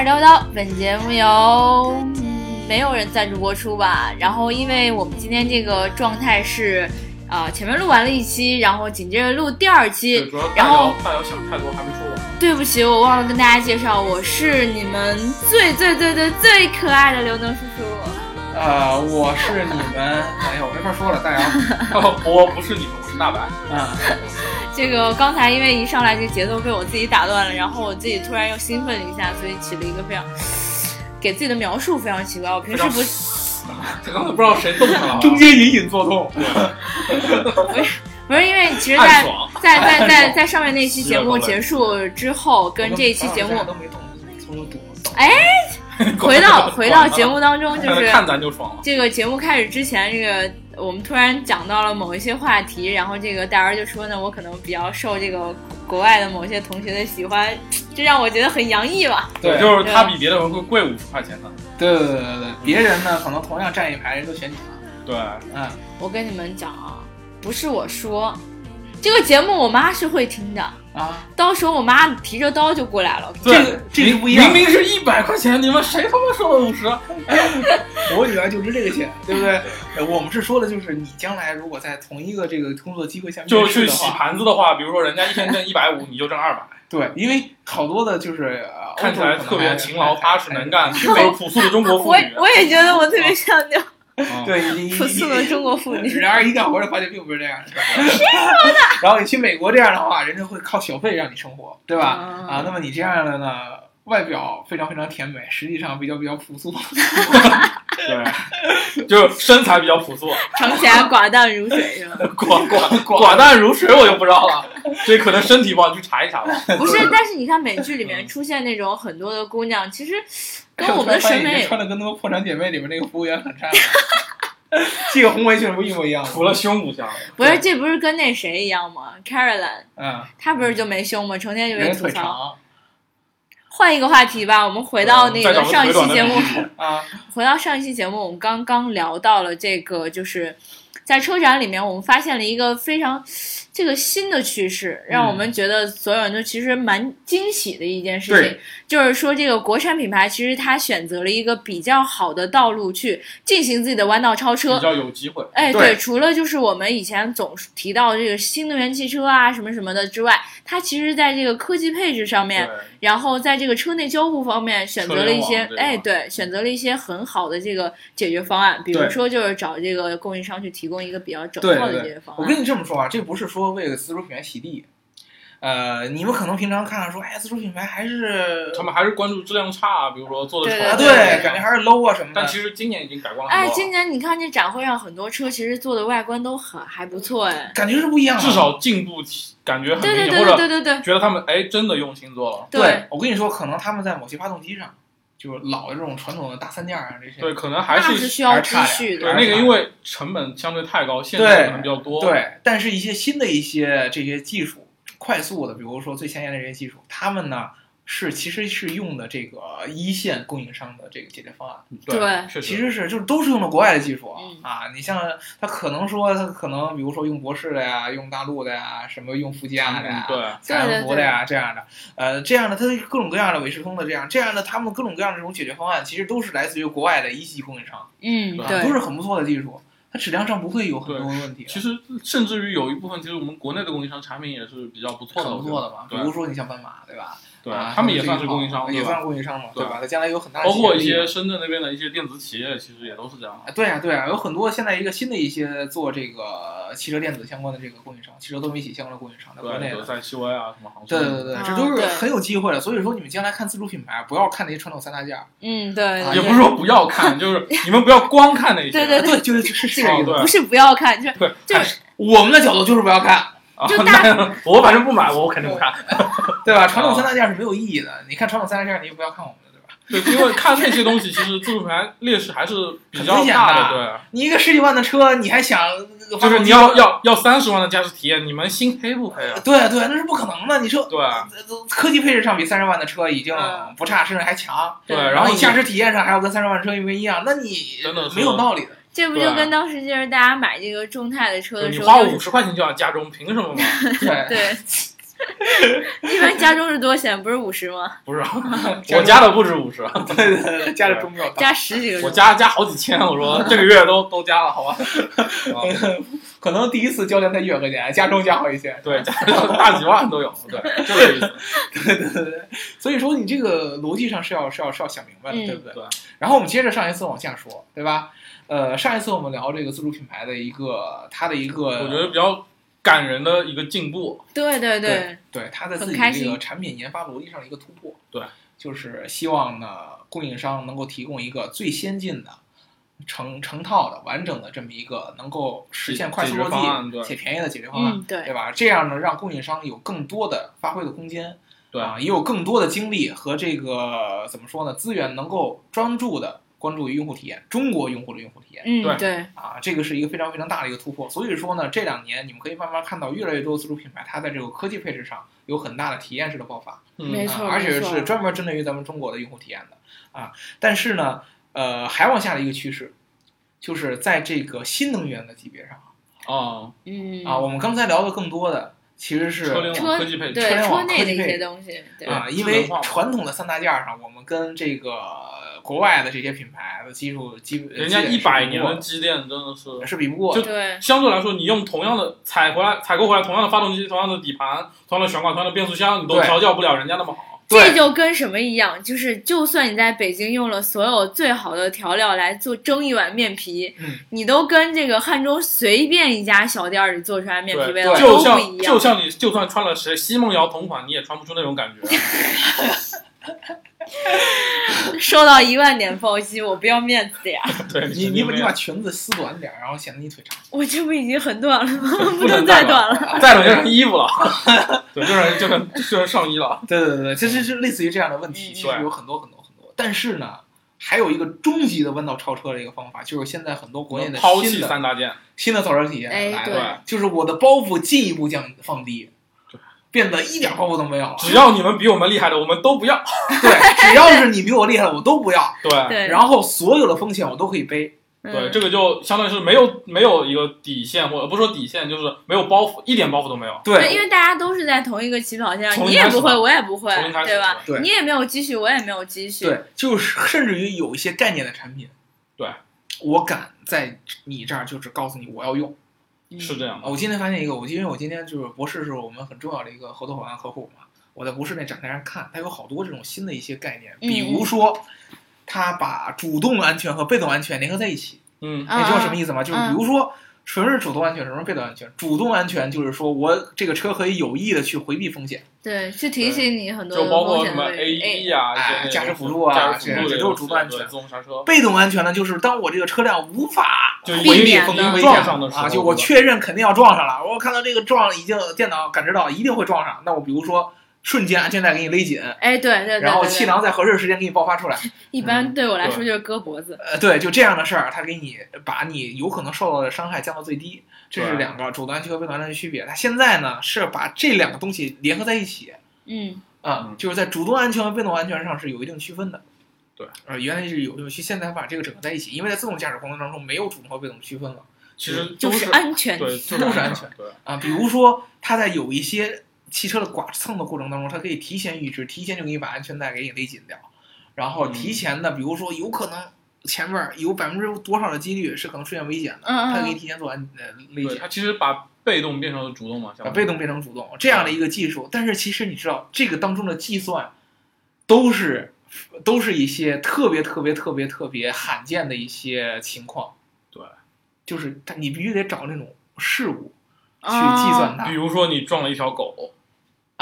儿叨叨，本节目由没有人赞助播出吧。然后，因为我们今天这个状态是，啊，前面录完了一期，然后紧接着录第二期，然后大姚想太多还没说完。对不起，我忘了跟大家介绍，我是你们最最最最最可爱的刘能叔叔。呃，我是你们，哎呀，我没法说了，大姚。我不是你们，我是大白。嗯。这个刚才因为一上来这节奏被我自己打断了，然后我自己突然又兴奋了一下，所以起了一个非常给自己的描述非常奇怪。我平时不，他刚才不知道谁动他了，中间隐隐作痛。不是不是，因为其实，在在在在在上面那期节目结束之后，跟这一期节目。哎，回到回到节目当中，就是 看咱就爽了。这个节目开始之前，这个。我们突然讲到了某一些话题，然后这个大儿就说呢，我可能比较受这个国外的某些同学的喜欢，这让我觉得很洋溢吧。对，就是他比别的人会贵五十块钱呢。对对对对对，别人呢可能同样站一排，人都选你了。对，嗯，我跟你们讲啊，不是我说，这个节目我妈是会听的。啊！到时候我妈提着刀就过来了。这个这个不一样，明明是一百块钱，你们谁他妈收了五十？我女儿就值这个钱，对不对？我们是说的，就是你将来如果在同一个这个工作机会下面，就去洗盘子的话，比如说人家一天挣一百五，你就挣二百。对，因为好多的就是看起来特别勤劳踏实能干、去美朴素的中国妇女。我我也觉得我特别像那。对，朴素的中国妇女。然而一干活就发现并不是这样的。谁说的？然后你去美国这样的话，人家会靠小费让你生活，对吧？啊，那么你这样的呢，外表非常非常甜美，实际上比较比较朴素。对，就身材比较朴素，尝起来寡淡如水，是吧？寡寡寡淡如水，我就不知道了。这可能身体不好，去查一查吧。不是，但是你看美剧里面出现那种很多的姑娘，其实。跟我们的审美穿的跟那个破产姐妹里面那个服务员很像，这个红围裙不一模一样，除了胸不像。不是，这不是跟那谁一样吗？Caroline，嗯，她不是就没胸吗？成天就被吐槽。换一个话题吧，我们回到那个上一期节目啊，回到上一期节目，我们刚刚聊到了这个，就是在车展里面，我们发现了一个非常。这个新的趋势让我们觉得所有人都其实蛮惊喜的一件事情，就是说这个国产品牌其实它选择了一个比较好的道路去进行自己的弯道超车，比较有机会。哎，对，除了就是我们以前总提到这个新能源汽车啊什么什么的之外，它其实在这个科技配置上面，然后在这个车内交互方面选择了一些，哎，对，选择了一些很好的这个解决方案，比如说就是找这个供应商去提供一个比较整套的解决方案。我跟你这么说啊，这不是说。说为了自主品牌洗地，呃，你们可能平常看到说，哎，自主品牌还是他们还是关注质量差，比如说做的丑，对，感觉还是 low 啊什么的。但其实今年已经改观了。哎，今年你看这展会上很多车，其实做的外观都很还不错，哎，感觉是不一样的，至少进步感觉很明显，或者对对对，觉得他们哎真的用心做了。对，我跟你说，可能他们在某些发动机上。就是老的这种传统的大三件啊，这些对，可能还是需要继续的。对，那个因为成本相对太高，限制可能比较多。对，但是一些新的一些这些技术，快速的，比如说最前沿的这些技术，他们呢。是，其实是用的这个一线供应商的这个解决方案。对，其实是就是都是用的国外的技术啊。你像他可能说他可能比如说用博士的呀，用大陆的呀，什么用富佳的呀，对，采安福的呀这样的，呃，这样的他各种各样的伟士通的这样这样的他们各种各样的这种解决方案，其实都是来自于国外的一级供应商。嗯，对，都是很不错的技术，它质量上不会有很多问题。其实甚至于有一部分，其实我们国内的供应商产品也是比较不错的，不错的嘛。比如说你像斑马，对吧？对，他们也算是供应商，也算是供应商嘛，对吧？它将来有很大，包括一些深圳那边的一些电子企业，其实也都是这样。对啊，对啊，有很多现在一个新的一些做这个汽车电子相关的这个供应商，汽车多媒体相关的供应商，在国内的，在西威啊什么航对对对，这都是很有机会的。所以说，你们将来看自主品牌，不要看那些传统三大件。嗯，对，也不是说不要看，就是你们不要光看那些。对对对，就是是是这个，不是不要看，就是就是我们的角度就是不要看。就大，我反正不买，我肯定不看，对吧？传统三大件是没有意义的。你看传统三大件，你也不要看我们的，对吧？对，因为看那些东西，其实自主品牌劣势还是比较大的。对，你一个十几万的车，你还想就是你要要要三十万的驾驶体验，你们心黑不黑啊？对对，那是不可能的。你说对，科技配置上比三十万的车已经不差，甚至还强。对，然后你驾驶体验上还要跟三十万车一模一样，那你真的没有道理的。这不就跟当时就是大家买这个众泰的车的时候，你花五十块钱就要加钟，凭什么吗？对，一般加钟是多少钱？不是五十吗？不是，我加的不止五十，对对对，加的钟比较大。加十几个我。加加好几千，我说这个月都 都加了，好吧？啊可能第一次交钱才一百块钱，加钟加好几千。对，加大几万都有，对，就这意思。对对对对，所以说你这个逻辑上是要是要是要想明白的，嗯对不对？对。然后我们接着上一次往下说，对吧？呃，上一次我们聊这个自主品牌的一个它的一个，我觉得比较感人的一个进步。对对对对它在自己很开心这个产品研发逻辑上的一个突破。对，就是希望呢供应商能够提供一个最先进的。成成套的完整的这么一个能够实现快速落地且便宜的解决方案，嗯，对对吧？这样呢，让供应商有更多的发挥的空间，对啊，也有更多的精力和这个怎么说呢，资源能够专注的关注于用户体验，中国用户的用户体验。嗯对。对，啊，这个是一个非常非常大的一个突破。所以说呢，这两年你们可以慢慢看到越来越多自主品牌，它在这个科技配置上有很大的体验式的爆发，嗯，没错啊，而且是专门针对于咱们中国的用户体验的。啊。但是呢，呃，还往下的一个趋势，就是在这个新能源的级别上哦，嗯。啊，我们刚才聊的更多的其实是车联网科技配置，车联网车内的一科技配些东西，对。啊，因为传统的三大件儿上，我们跟这个国外的这些品牌的技术基本人家一百年的积淀真的是，是比不过就。对相对来说，你用同样的采回来采购回来同样的发动机、同样的底盘、同样的悬挂、同样的变速箱，你都调教不了人家那么好。这就跟什么一样，就是就算你在北京用了所有最好的调料来做蒸一碗面皮，嗯你都跟这个汉中随便一家小店儿里做出来面皮味道对都不就像一样。就像你就算穿了谁奚梦瑶同款，你也穿不出那种感觉。收到一万点暴击，我不要面子的呀！对你你把你把把裙子撕短点儿，然后显得你腿长。我这不已经很 短了吗？不能再再短了。再短就成衣服了，对，就是就成就成上衣了。对对对其实是是类似于这样的问题，嗯其实有很多很多很多。但是呢，还有一个终极的弯道超车的一个方法，就是现在很多国内的抛弃新的三大件，新的造车体验哎对来了，就是我的包袱进一步降放低，变得一点包袱都没有了。只要你们比我们厉害的，我们都不要。对，只要是你比我厉害的，我都不要。对对，然后所有的风险我都可以背。嗯对，这个就相当于是没有没有一个底线，或者不说底线，就是没有包袱，一点包袱都没有。对，因，为大家都是在同一个起跑线上，你也不会，我也不会对吧？对你也没有积蓄，我也没有积蓄。对，就是甚至于有一些概念的产品，对我敢在你这儿就是告诉你我要用。嗯是这样的。我今天发现一个，我因为我今天就是博士是我们很重要的一个合作伙伴客户嘛，我在博士那展台上看，它有好多这种新的一些概念，嗯比如说，它把主动安全和被动安全联合在一起。嗯，啊你知道什么意思吗？就是嗯比如说，什么是主动安全，什么是被动安全？主动安全就是说我这个车可以有意的去回避风险，对，去提醒你很多就包括什么风险的位 AED 啊，哎一些那个驾驶辅助啊这的都是主动安全自动刹车。被动安全呢，就是当我这个车辆无法回避风危险撞上的时候啊，就我确认肯定要撞上了，我看到这个撞已经电脑感知到一定会撞上，那我比如说瞬间安全带给你勒紧，哎，对对对，然后气囊在合适的时间给你爆发出来，一般对我来说就是割脖子。呃，对，就这样的事儿，它给你把你有可能受到的伤害降到最低，这是两个主动安全和被动安全的区别。它现在呢是把这两个东西联合在一起，嗯，啊、嗯就是在主动安全和被动安全上是有一定区分的。对，呃，原来是有有区，现在把这个整合在一起，因为在自动驾驶过程当中没有主动和被动区分了其实都就是安全。对，都是安全。对，啊。比如说，它在有一些汽车的剐蹭的过程当中，它可以提前预知，提前就给你把安全带给你勒紧掉，然后嗯提前的，比如说有可能前面有百分之多少的几率是可能出现危险的，它给你提前做安呃勒，紧它。其实把被动变成了主动嘛，把被动变成主动这样的一个技术，但是其实你知道，这个当中的计算都是都是一些特别特别特别特别罕见的一些情况。对，就是它你必须得找那种事故去啊计算它比如说你撞了一条狗，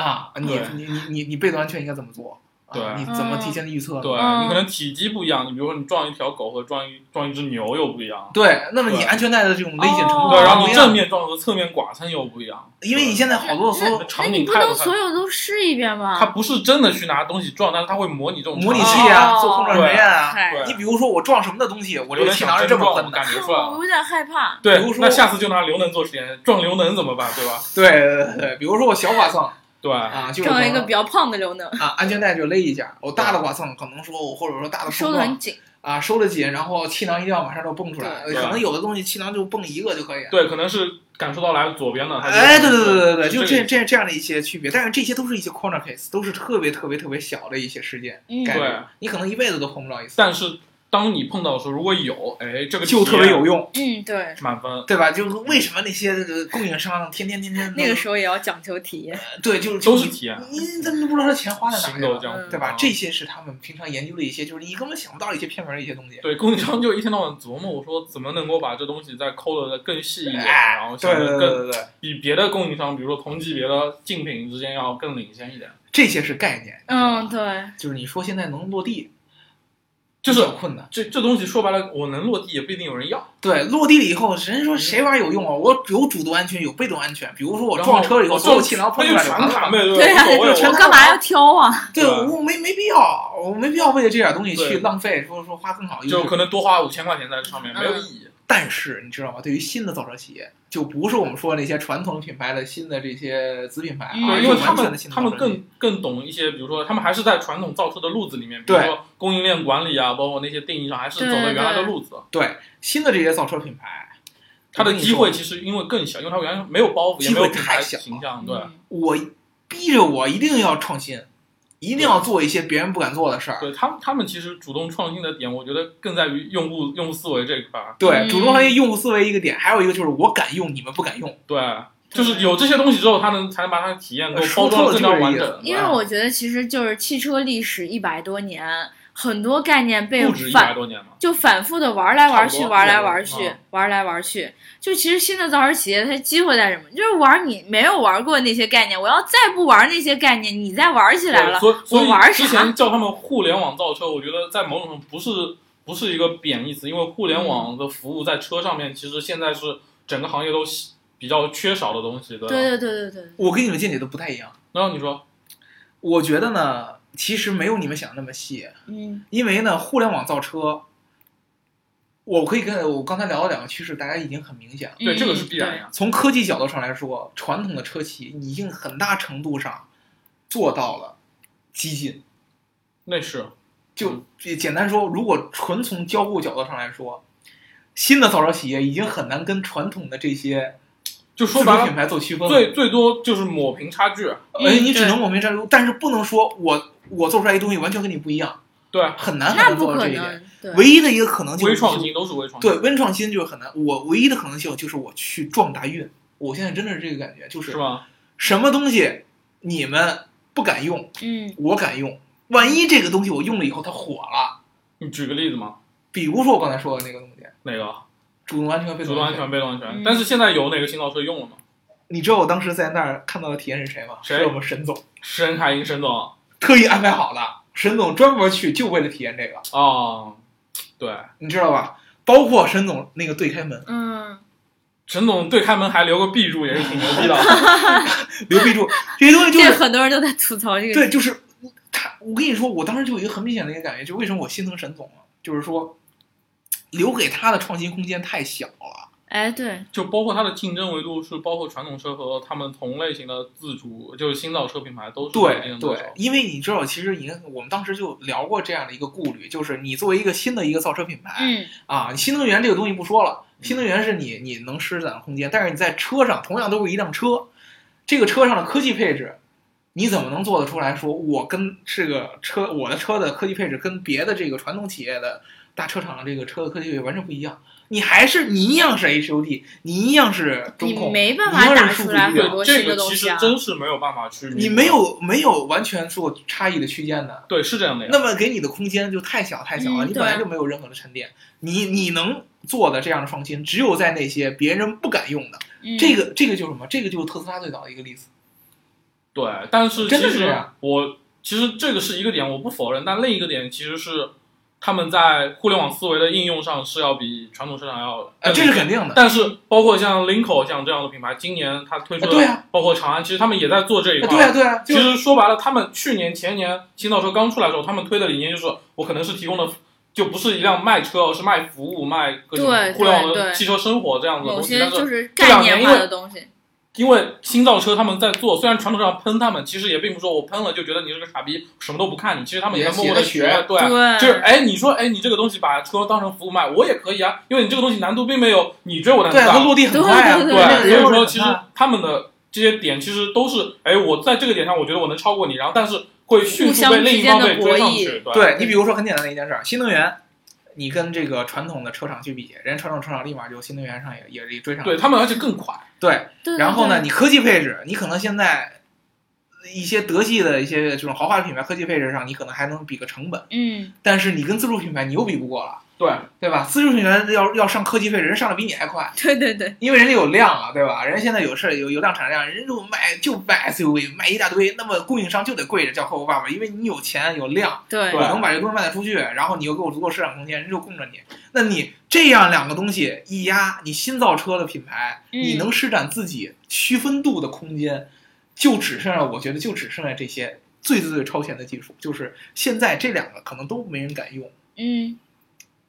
啊，你你你你你被动安全应该怎么做？啊对你怎么提前的预测呢？对嗯你可能体积不一样，你比如说你撞一条狗和撞一撞一只牛又不一样，对，那么你安全带的这种危险程度哦对，然后你正面撞和侧面剐蹭又不一样，因为你现在好多所有那场那你不景太多太能所有都试一遍它吗？不是真的去拿东西撞，但是它会模拟这种模拟器啊，哦做空转实验啊。对你比如说我撞什么的东西，我这个有点气囊是这么想真撞，喷的我感。觉出来。我有点害怕。对比如，说那下次就拿刘能做实验，撞刘能怎么办，对吧？对对对对，比如说我小剐蹭对，啊，就是一个比较胖的刘能，啊，安全带就勒一下。我大的剐蹭可能说我或者说大的收的很紧。啊，收的紧，然后气囊一定要马上就蹦出来。可能有的东西气囊就蹦一个就可以。对，可能是感受到来左边的，哎，对对对对对，就这这个这这样的一些区别，但是这些都是一些 corner case，都是特别特别特别小的一些事件嗯对，你可能一辈子都碰不到一次，但是当你碰到的时候，如果有，哎，这个就特别有用，嗯，对，满分。对吧？就是为什么那些呃供应商天天天天那个时候也要讲究体验。对，就是都是体验你你怎么不知道他钱花在哪里对吧啊？这些是他们平常研究的一些，就是你根本想不到一些偏门的一些东西。对供应商就一天到晚琢磨，我说怎么能够把这东西再抠的更细一点，哎然后对对对想的更对对，比别的供应商，比如说同级别的竞品之间要更领先一点。这些是概念。嗯，对，就是你说现在能落地，就是很困难。这这东西说白了，我能落地也不一定有人要。对，落地了以后，人家说谁玩有用啊？我有主动安全，有被动安全。比如说我撞车了以后，我所有气囊那就喷出来就完了。全卡呗，对对啊无所谓。我干嘛要挑啊？对，我没没必要，我没必要为了这点东西去浪费，说说花更好的就可能多花五千块钱在这上面没有意义。但是你知道吗？对于新的造车企业，就不是我们说那些传统品牌的新的这些子品牌，嗯而对，是完全因为他们他们更更懂一些，比如说他们还是在传统造车的路子里面，比如说供应链管理啊，包括那些定义上，还是走的原来的路子。对新的这些造车品牌，它的机会其实因为更小，因为它原来没有包袱，也没有品牌太小形象，对。嗯我逼着我一定要创新，一定要做一些别人不敢做的事儿。对他们，他们其实主动创新的点，我觉得更在于用户用户思维这一块儿。对，嗯主动创新用户思维一个点，还有一个就是我敢用，你们不敢用。对，就是有这些东西之后，他能才能把他的体验给我包装的更加完整。因为我觉得其实就是汽车历史一百多年，很多概念被不止一百反多年嘛，就反复的玩来玩去，玩来对玩去嗯，玩来玩去。就其实新的造车企业它机会在什么？就是玩你没有玩过那些概念，我要再不玩那些概念，你再玩起来了，所以所以我玩之前？叫他们互联网造车，我觉得在某种程度不是不是一个贬义词，因为互联网的服务在车上面，其实现在是整个行业都比较缺少的东西，对吧？对对对对对，我跟你们见解都不太一样。然后你说，我觉得呢，其实没有你们想的那么细，嗯因为呢，互联网造车，我可以跟我刚才聊的两个趋势，大家已经很明显了。对，这个是嗯必然呀。从科技角度上来说，传统的车企已经很大程度上做到了激进。那是就简单说，如果纯从交互角度上来说，新的造车企业已经很难跟传统的这些就说白了品，牌做区分。最最多就是抹平差距。哎，你只能抹平差距，但是不能说我我做出来一东西完全跟你不一样，对，很难很难做到这一点。唯一的一个可能性就是微创新都是微创新。对，微创新就是很难。我唯一的可能性就是我去撞大运。我现在真的是这个感觉，就是是吧？什么东西你们不敢用，嗯我敢用。万一这个东西我用了以后它火了，你举个例子吗？比如说我刚才说的那个东西，哪个？主动安全、被动安全。主动安全、被动安全嗯。但是现在有哪个新造车用了吗？你知道我当时在那儿看到的体验是谁吗？谁是我们沈总，施恩凯英沈总特意安排好的。沈总专门去就为了体验这个，啊，对，你知道吧？包括沈总那个对开门，嗯，沈总对开门还留个 B 柱，也是挺牛逼的。留 B 柱，这些东西就是很多人都在吐槽这个。对，就是他。我跟你说，我当时就有一个很明显的一个感觉，就为什么我心疼沈总了，就是说留给他的创新空间太小了。哎，对，就包括它的竞争维度是包括传统车和他们同类型的自主，就是新造车品牌都是对对因为你知道，其实你看，我们当时就聊过这样的一个顾虑，就是你作为一个新的一个造车品牌，嗯。啊，新能源这个东西不说了，新能源是你你能施展的空间，但是你在车上同样都是一辆车，这个车上的科技配置，你怎么能做得出来说，我跟这个车我的车的科技配置跟别的这个传统企业的大车厂的这个车的科技配置完全不一样？你还是你一样是 HUD，你一样是中你控，没办一样法打是数据源出来很多这新的个其实东西啊。真是没有办法去你没有没有完全做差异的区间的，对是这样的呀。那么给你的空间就太小太小了，嗯你本来就没有任何的沉淀，你你能做的这样的创新，只有在那些别人不敢用的。嗯这个这个就是什么？这个就是特斯拉最早的一个例子。对，但是真的其实是这样我其实这个是一个点，我不否认，但另一个点其实是他们在互联网思维的应用上是要比传统市场要啊，这是肯定的。但是包括像 Linko 像这样的品牌，今年它推出的，啊对啊包括长安，其实他们也在做这一块。啊对啊，对啊，其实说白了，他们去年前年新造车刚出来的时候，他们推的理念就是我可能是提供的。就不是一辆卖车，而是卖服务、卖各种对互联网的汽车生活这样子的东西。但是就是这两概念化年因为的东西。因为新造车他们在做，虽然传统上喷他们，其实也并不是说我喷了就觉得你是个傻逼，什么都不看你，其实他们也在默默的学对。对，就是哎，你说哎，你这个东西把车当成服务卖，我也可以啊，因为你这个东西难度并没有你觉得我难度对，它。落地很快啊，对所以说其实他们的这些点其实都是，哎，我在这个点上我觉得我能超过你，然后但是会迅速被另一方被追上去。对对你比如说很简单的一件事儿，新能源，你跟这个传统的车厂去比，人家传统车厂立马就新能源上也也也追上。对他们而且更快。对，然后呢，你科技配置，你可能现在一些德系的一些这种豪华品牌科技配置上，你可能还能比个成本，嗯，但是你跟自主品牌你又比不过了，对，对吧？自主品牌要要上科技费，人上的比你还快。对对对，因为人家有量啊，对吧？人家现在有事儿有有量产量，人家就卖就卖 SUV，卖一大堆，那么供应商就得跪着叫客户爸爸，因为你有钱有量，对我能把这东西卖得出去，然后你又给我足够市场空间，人就供着你。那你这样两个东西一压，你新造车的品牌，嗯你能施展自己区分度的空间，就只剩下我觉得就只剩下这些最最最超前的技术，就是现在这两个可能都没人敢用，嗯，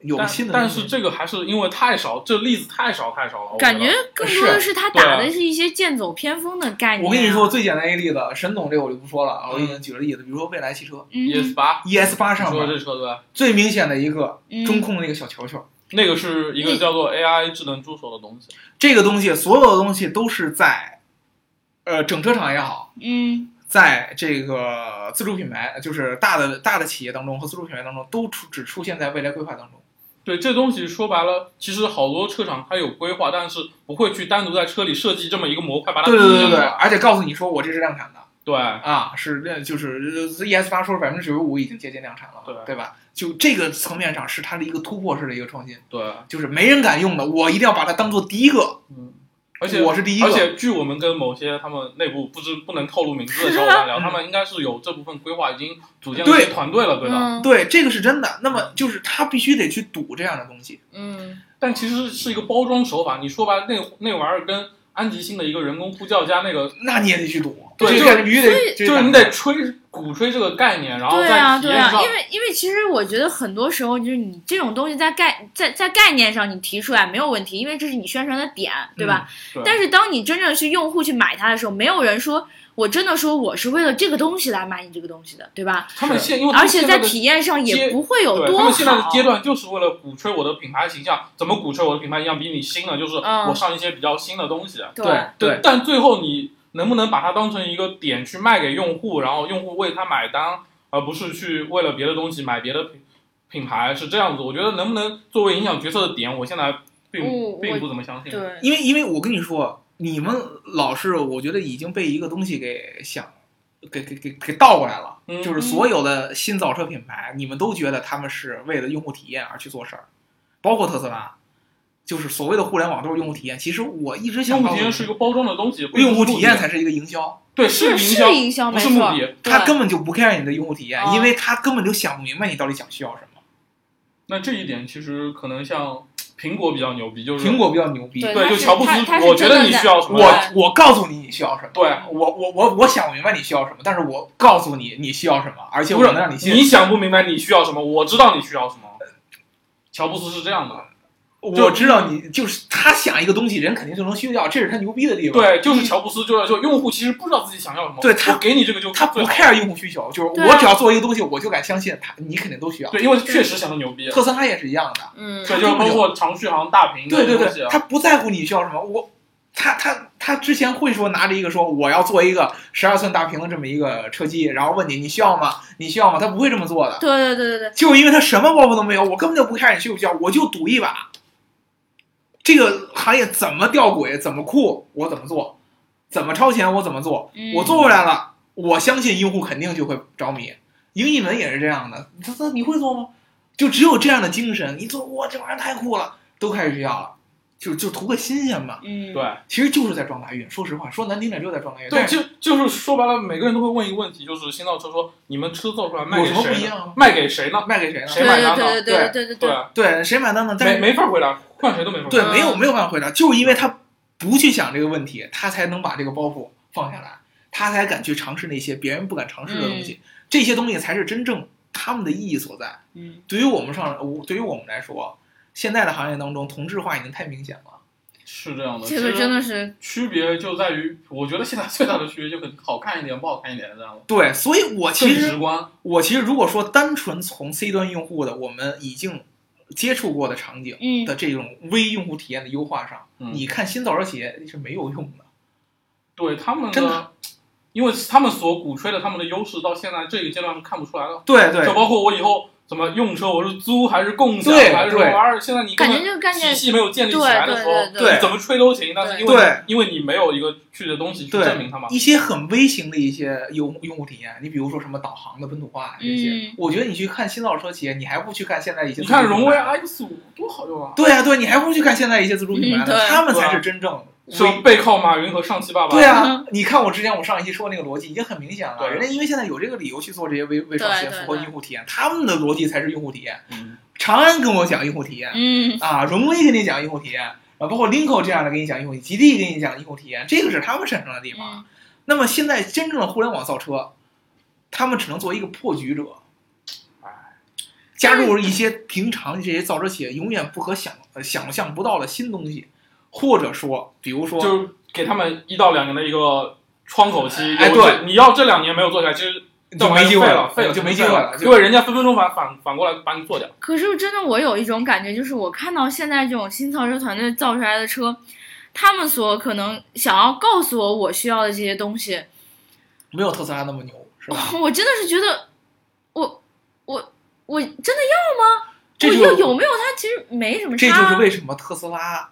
有但新的东西但是这个还是因为太少，这例子太少太少了。感觉更多的是他打的是一些剑走偏锋的概念。我跟你说，，最简单一个例子，沈总这个我就不说了啊，我已经举了例子，比如说未来汽车嗯 ES 八，ES 八上面这车对吧？最明显的一个嗯中控的那个小球球，那个是一个叫做 AI 智能助手的东西。这个东西所有的东西都是在，呃，整车厂也好，嗯在这个自主品牌，就是大的大的企业当中和自主品牌当中，都出只出现在未来规划当中。对，这东西说白了，其实好多车厂它有规划，但是不会去单独在车里设计这么一个模块，把它对对对对。而且告诉你说我这是量产的对啊，是那就是 ES 八说是百分之九十五已经接近量产了，对对吧？就这个层面上是它的一个突破式的一个创新，对，就是没人敢用的，我一定要把它当做第一个，嗯，而且我是第一个，而且据我们跟某些他们内部不知不能透露名字的小伙伴聊，他们应该是有这部分规划，已经组建了团队了，对吧？嗯对，这个是真的。那么就是他必须得去赌这样的东西。嗯，但其实是一个包装手法。你说白了，那那玩意儿跟安吉星的一个人工呼叫加那个，那你也得去赌，对就这个必须得，就是你得吹鼓吹这个概念，然后对啊对啊，因为因为其实我觉得很多时候就是你这种东西在概在在概念上你提出来没有问题，因为这是你宣传的点，对吧？对。但是当你真正去用户去买它的时候，没有人说我真的说我是为了这个东西来买你这个东西的，对吧？他们现因为而且在体验上也不会有多好。他们现在的阶段就是为了鼓吹我的品牌形象，怎么鼓吹我的品牌形象比你新呢？就是嗯我上一些比较新的东西。对对对但最后你能不能把它当成一个点去卖给用户，然后用户为他买单，而不是去为了别的东西买别的品品牌，是这样子。我觉得能不能作为影响决策的点，我现在并、我我并不怎么相信。对，因为因为我跟你说，你们老是我觉得已经被一个东西给想。给给给给倒过来了，嗯就是所有的新造车品牌，你们都觉得他们是为了用户体验而去做事儿，包括特斯拉，就是所谓的互联网都是用户体验。其实我一直想用户体验是一个包装的东西，用户体验才是一个营销，对是营销，营销，不是目的。他根本就不 care 你的用户体验，哦因为他根本就想不明白你到底想需要什么。那这一点其实可能像苹果比较牛逼，就是苹果比较牛逼，对，就乔布斯我觉得你需要什么，我我告诉你你需要什么，对，我我我我想明白你需要什么，但是我告诉你你需要什么，而且我能让你信。你想不明白你需要什么，我知道你需要什么。乔布斯是这样的，我知道你就是他想一个东西，人肯定就能需要，这是他牛逼的地方。对，就是乔布斯，就是说用户其实不知道自己想要什么，对他给你这个就他不 care 用户需求，就是我只要做一个东西，我就敢相信他，你肯定都需要。对，因为确实想的牛逼，特斯拉也是一样的，嗯，对，就是包括长续航大屏对对对他不在乎你需要什么，我。他他他之前会说拿着一个说我要做一个十二寸大屏的这么一个车机，然后问你你需要吗？你需要吗？他不会这么做的。对对对对对，就是因为他什么包袱都没有，我根本就不 care 你需不需要，我就赌一把。这个行业怎么吊诡，怎么酷，我怎么做，怎么超前，我怎么做，嗯我做出来了，我相信用户肯定就会着迷。英译文也是这样的，他说你会做吗？就只有这样的精神，你做哇，这玩意儿太酷了，都开始需要了，就就图个新鲜嘛。嗯，对其实就是在撞大运，说实话，说难听点就是在撞大运。对，就就是说白了，每个人都会问一个问题，就是新造车说你们车造出来卖有什么不给谁呢？一样啊？卖给谁呢？卖给谁呢？谁买单呢对对对对对对，对，谁买单呢？但没是没法回答，换谁都没法回对，没有没有办法回答，就是因为他不去想这个问题，他才能把这个包袱放下来，他才敢去尝试那些别人不敢尝试的东西。这些东西才是真正他们的意义所在。嗯，对于我们上，我对于我们来说，现在的行业当中，同质化已经太明显了。是这样的。这个其实真的是区别就在于，我觉得现在最大的区别就很好看一点，不好看一点这样的，对，所以我其实观。我其实如果说单纯从 C 端用户的我们已经接触过的场景嗯的这种微用户体验的优化上，嗯你看新造车企业是没有用的。对他们真的因为他们所鼓吹的他们的优势，到现在这个阶段是看不出来的。对对就包括我以后怎么用车，我是租还是共享对还是什么玩意儿？现在你根感本觉这个概念体系没有建立起来的时候，对对对对你怎么吹都行。但是因为因为你没有一个具体的东西去证明它嘛，一些很微型的一些用用户体验，你比如说什么导航的本土化这些，嗯我觉得你去看新造车企业，你还不如去看现在一些你看荣威啊，X 五多好用啊！对啊对，你还不如去看现在一些自主品牌呢，嗯他们才是真正是微背靠马云和上汽爸爸。对啊，你看我之前我上一期说那个逻辑已经很明显了，对。人家因为现在有这个理由去做这些微微创新，符合用户体验，他们的逻辑才是用户体验。嗯，长安跟我讲用户体验，嗯。啊，荣威跟你讲用户体验，啊，包括 Linko 这样的跟你讲用户体验，吉利跟你讲用户体验，这个是他们擅长的地方。嗯。那么现在真正的互联网造车，他们只能做一个破局者，哎加入一些平常这些造车企业永远不可想呃想象不到的新东西，或者说，比如说，就是给他们一到两年的一个窗口期。哎对你要这两年没有做下来，其实就没机会了，废了就没机会了。因为人家分分钟反反反过来把你做掉。可是真的，我有一种感觉，就是我看到现在这种新造车团队造出来的车，他们所可能想要告诉我我需要的这些东西，没有特斯拉那么牛，是吧？我真的是觉得，我我我真的要吗？我这就有有没有它其实没什么差。这就是为什么特斯拉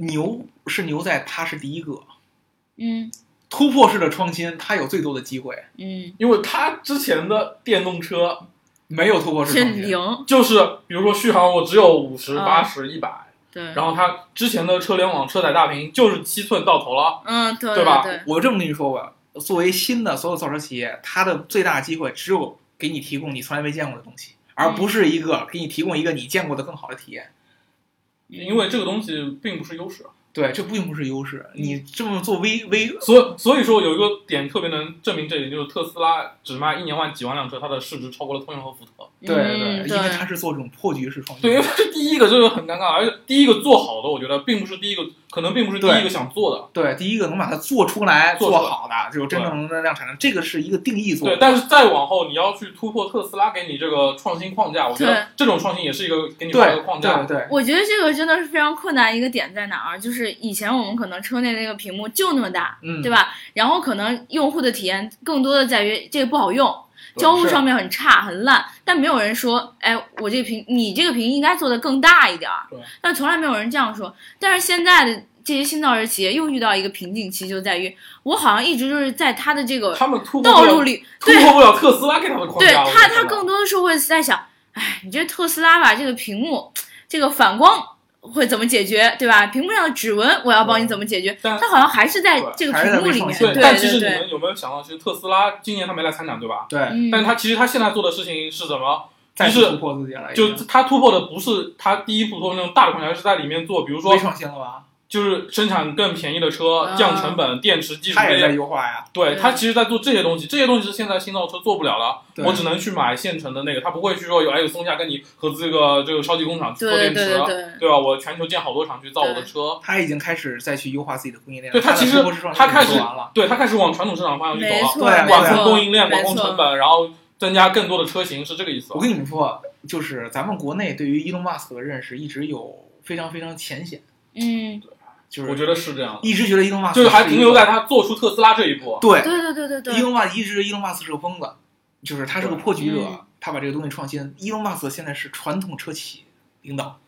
牛是牛在它是第一个嗯突破式的创新，它有最多的机会，嗯因为他之前的电动车没有突破式创新。零就是，比如说续航我只有五十、啊八十、一百，对，然后它之前的车联网车载大屏就是七寸到头了。嗯对对吧对我这么跟你说吧，作为新的所有造车企业，它的最大机会只有给你提供你从来没见过的东西，而不是一个给你提供一个你见过的更好的体验。因为这个东西并不是优势，对，这并不是优势。你这么做微微，所所以说有一个点特别能证明这一点，就是特斯拉只卖一年万几万辆车，它的市值超过了通用和福特。对对因为它是做这种破局式创新。对，因为它是第一个，这个很尴尬，而且第一个做好的，我觉得并不是第一个，可能并不是第一个想做的。对，第一个能把它做出来、做出来做好的，就真正能量产的，这个是一个定义做对，但是再往后，你要去突破特斯拉给你这个创新框架，我觉得这种创新也是一个给你画一个框架。对对，我觉得这个真的是非常困难一个点在哪儿？就是以前我们可能车内那个屏幕就那么大，嗯，对吧？然后可能用户的体验更多的在于这个不好用，交互上面很差很烂，但没有人说，哎，我这个屏，你这个屏应该做的更大一点儿对。但从来没有人这样说。但是现在的这些新造车企业又遇到一个瓶颈期，就在于我好像一直就是在它的这个道路里，突破不了特斯拉给他的框对架。对他，他更多的时候会在想，哎，你这特斯拉吧，这个屏幕，这个反光会怎么解决，对吧？屏幕上的指纹我要帮你怎么解决？但它好像还是在这个屏幕里面，对但其实你们有没有想到，其实特斯拉今年他没来参展，对吧？对，嗯，但他其实他现在做的事情是什么？就是突破自己了，就经他突破的不是他第一步突破那种大的框架，而是在里面做，比如说微创新了吧？就是生产更便宜的车，啊降成本、电池技术它也在些。优化呀。对对他其实在做这些东西，这些东西是现在新造车做不了了，对我只能去买现成的那个，他不会去说有哎有松下跟你合资这个这个超级工厂去做对电池，对对对。吧？我全球建好多厂去造我的车，它已经开始再去优化自己的供应链了。对它其实它开始完了。对他开始往传统市场方向去走了，对啊管控供应链、管没错控成本，然后增加更多的车型，是这个意思吧我？跟你们说，就是咱们国内对于伊隆马斯克的认识一直有非常非常浅显，嗯，就是我觉得是这样的，一直觉得伊隆马斯克就是还停留在他他做出特斯拉这一步。对。对对对对对。伊，隆马斯一直伊隆马斯是个疯子，就是他是个破局者嗯，他把这个东西创新。伊隆马斯现在是传统车企领导，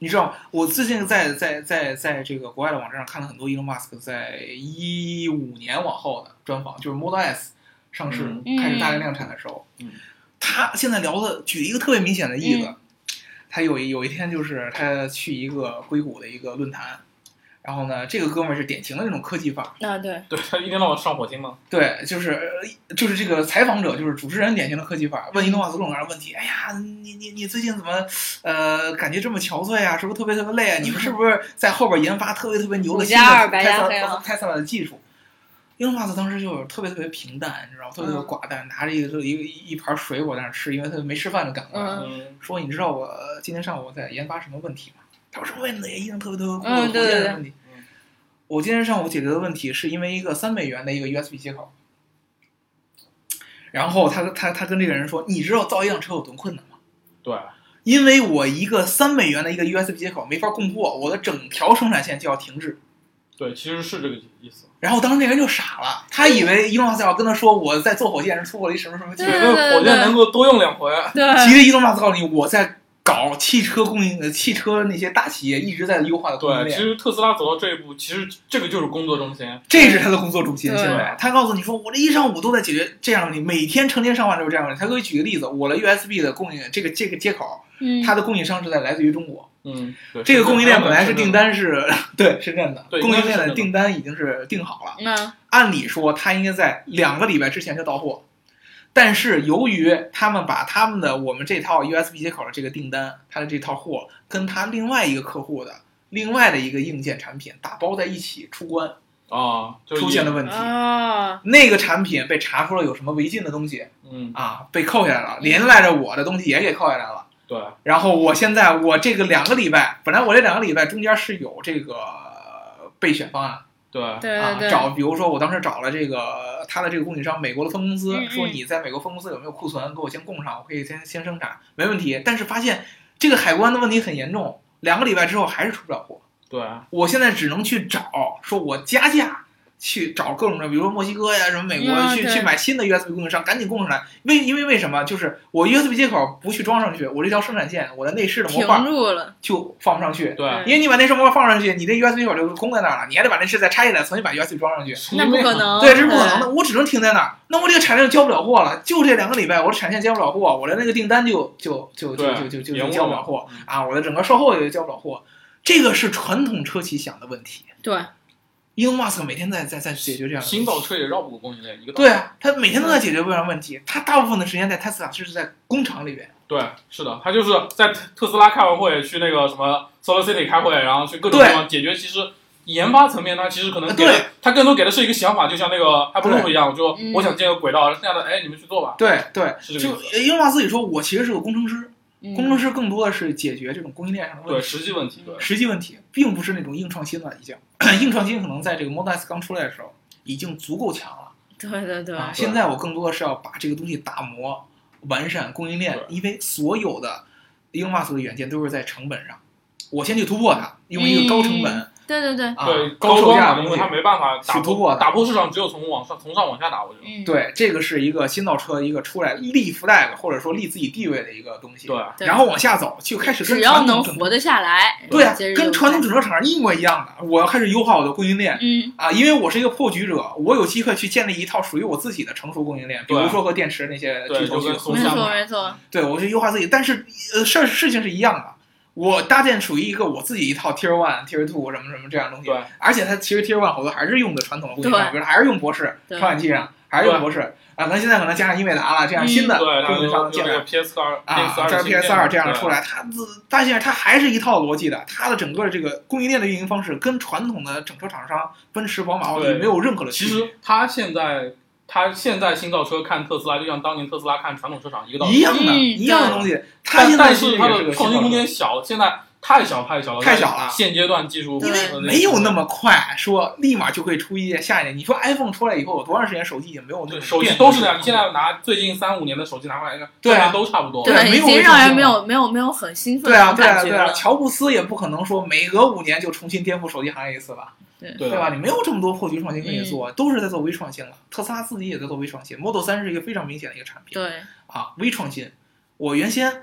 你知道，我最近在在在在这个国外的网站上看了很多伊隆马斯克在一五年往后的专访，就是 Model S 上市嗯。开始大量量产的时候，嗯。他现在聊的举一个特别明显的例子，嗯。他有一有一天就是他去一个硅谷的一个论坛。然后呢，这个哥们儿是典型的那种科技范儿，啊对，对他一天到晚上火星嘛，对，就是呃就是这个采访者，就是主持人典型的科技范儿，问伊隆马斯克各种各样的问题。哎呀，你你你最近怎么呃感觉这么憔悴啊？是不是特别特别累啊？你们是不是在后边研发特别特别牛的五新的加二白特斯加黑啊拉特斯拉的技术？伊隆马斯克当时就特别特别平淡，你知道吗，特别特别寡淡，拿着一个一个一一盘水果在那吃，因为他没吃饭就赶过来了。嗯嗯，说你知道我今天上午在研发什么问题吗？他说什么位子也一定特别特别酷，火嗯对对对箭的问题嗯。我今天上午解决的问题是因为一个三美元的一个 USB 接口，然后他他他跟这个人说，你知道造一辆车有多困难吗？对，因为我一个三美元的一个 USB 接口没法供货，我的整条生产线就要停滞。对，其实是这个意思。然后当时那人就傻了，他以为伊隆马斯克要跟他说我在做火箭是错过了一什么什么火箭能够多用两回。对，其实伊隆马斯克告诉你我在搞汽车供应，呃汽车那些大企业一直在优化的供应对，其，实特斯拉走到这一步，其实这个就是工作中心。这是他的工作中心。对现在他告诉你说我这一上午都在解决这样的问题，每天成千上万都是这样的问题。他可以举个例子，我的 USB 的供应这个这个接口，嗯，它的供应商是在来自于中国。嗯，对，这个供应链本来是订，单是 对深圳的，供应链的订单已经是定好了。那按理说，他应该在两个礼拜之前就到货，但是由于他们把他们的我们这套 USB 接口的这个订单，他的这套货跟他另外一个客户的另外的一个硬件产品打包在一起出关，啊，就出现了问题。啊，那个产品被查出了有什么违禁的东西嗯，啊，被扣下来了，连带着我的东西也给扣下来了。对，然后我现在我这个两个礼拜，本来我这两个礼拜中间是有这个备选方案，对，啊，对对对，找比如说我当时找了这个他的这个供应商，美国的分公司，说你在美国分公司有没有库存，给我先供上，我可以先先生产，没问题。但是发现这个海关的问题很严重，两个礼拜之后还是出不了货。对，我现在只能去找，说我加价去找各种的，比如说墨西哥呀，什么美国去去买新的 USB 供应商，赶紧供上来。为因为为什么？就是我 USB 接口不去装上去，我这条生产线，我的内饰的模块就放不上去。对，因为你把内饰模块放上去，你的 USB 接口就空在那儿了，你还得把内饰再拆下来，重新把 USB 装上去。那不可能，对，这是不可能的。我只能停在那儿，那我这个产量就交不了货了。就这两个礼拜，我的产线交不了货，我的那个订单就就就就就就就交不了货啊！我的整个售后也交不了货。这个是传统车企想的问题。对。伊隆马斯克每天在在在解决这样的新造车也绕不过供应链，一个道理对啊，他每天都在解决这样问题。他大部分的时间在特斯拉就是在工厂里边。对，是的，他就是在特特斯拉开完会，去那个什么 Solar City 开会，然后去各种地方解决。其实研发层面，他其实可能给的，他更多给的是一个想法，就像那个 Hyperloop 一样，就嗯我想建个轨道，剩下的哎你们去做吧。对对，就是这个意思伊隆马斯克说，我其实是个工程师，嗯工程师更多的是解决这种供应链上的问题。对实际问题，对实际问题，并不是那种硬创新了，已经 硬创新可能在这个 Model S 刚出来的时候已经足够强了对对对，啊。现在我更多的是要把这个东西打磨、完善供应链，因为所有的伊隆马斯克的远见都是在成本上，我先去突破它，用一个高成本、对对对，啊对高售价的东西为它没办法打去突破打破市场，只有从往上从上往下打，我觉得。嗯，对，这个是一个新造车一个出来立 flag 或者说立自己地位的一个东西。对，然后往下走，就开始跟只要传统整能活得下来，对啊跟传统整车厂商一模一样的。我要开始优化我的供应链，嗯。啊，因为我是一个破局者，我有机会去建立一套属于我自己的成熟供应链，比如说和电池那些对巨头去就跟松下没错。没错，对，我去优化自己，但是呃事儿事情是一样的，我搭建属于一个我自己一套 Tier One、Tier Two 什么什么这样的东西，对，而且它其实 Tier One 好多还是用的传统的供应链，对。比如还是用博士传感器上，还是用博士。啊，咱现在可能加上英伟达了这样新的嗯对，它供应商进来。PS 二、啊这 PS 二这样的出来，它自发现它还是一套逻辑的，它的整个的这个供应链的运营方式跟传统的整车厂商奔驰、宝马、奥迪没有任何的区别。其实它现在，它现在新造车看特斯拉，就像当年特斯拉看传统车厂一个道理。一样的，嗯一样的东西。它但现在但是它其实也是个的创新空间小，现在太小太小了，太小了现阶段技术因为呃没有那么快，说立马就可以出一件下一件。你说 iPhone 出来以后有多长时间，手机已经没有那种对手机都是这样。你现在拿最近三五年的手机拿过来看，对啊都差不多。对对，没有微已经让人没有没有没有很兴奋对啊，的对啊，对啊，感觉了，乔布斯也不可能说每隔五年就重新颠覆手机行业一次吧，对对吧？你没有这么多破局创新可以做，都是在做微创新了。特斯拉自己也在做微创新，Model 三是一个非常明显的一个产品。对，啊，微创新。我原先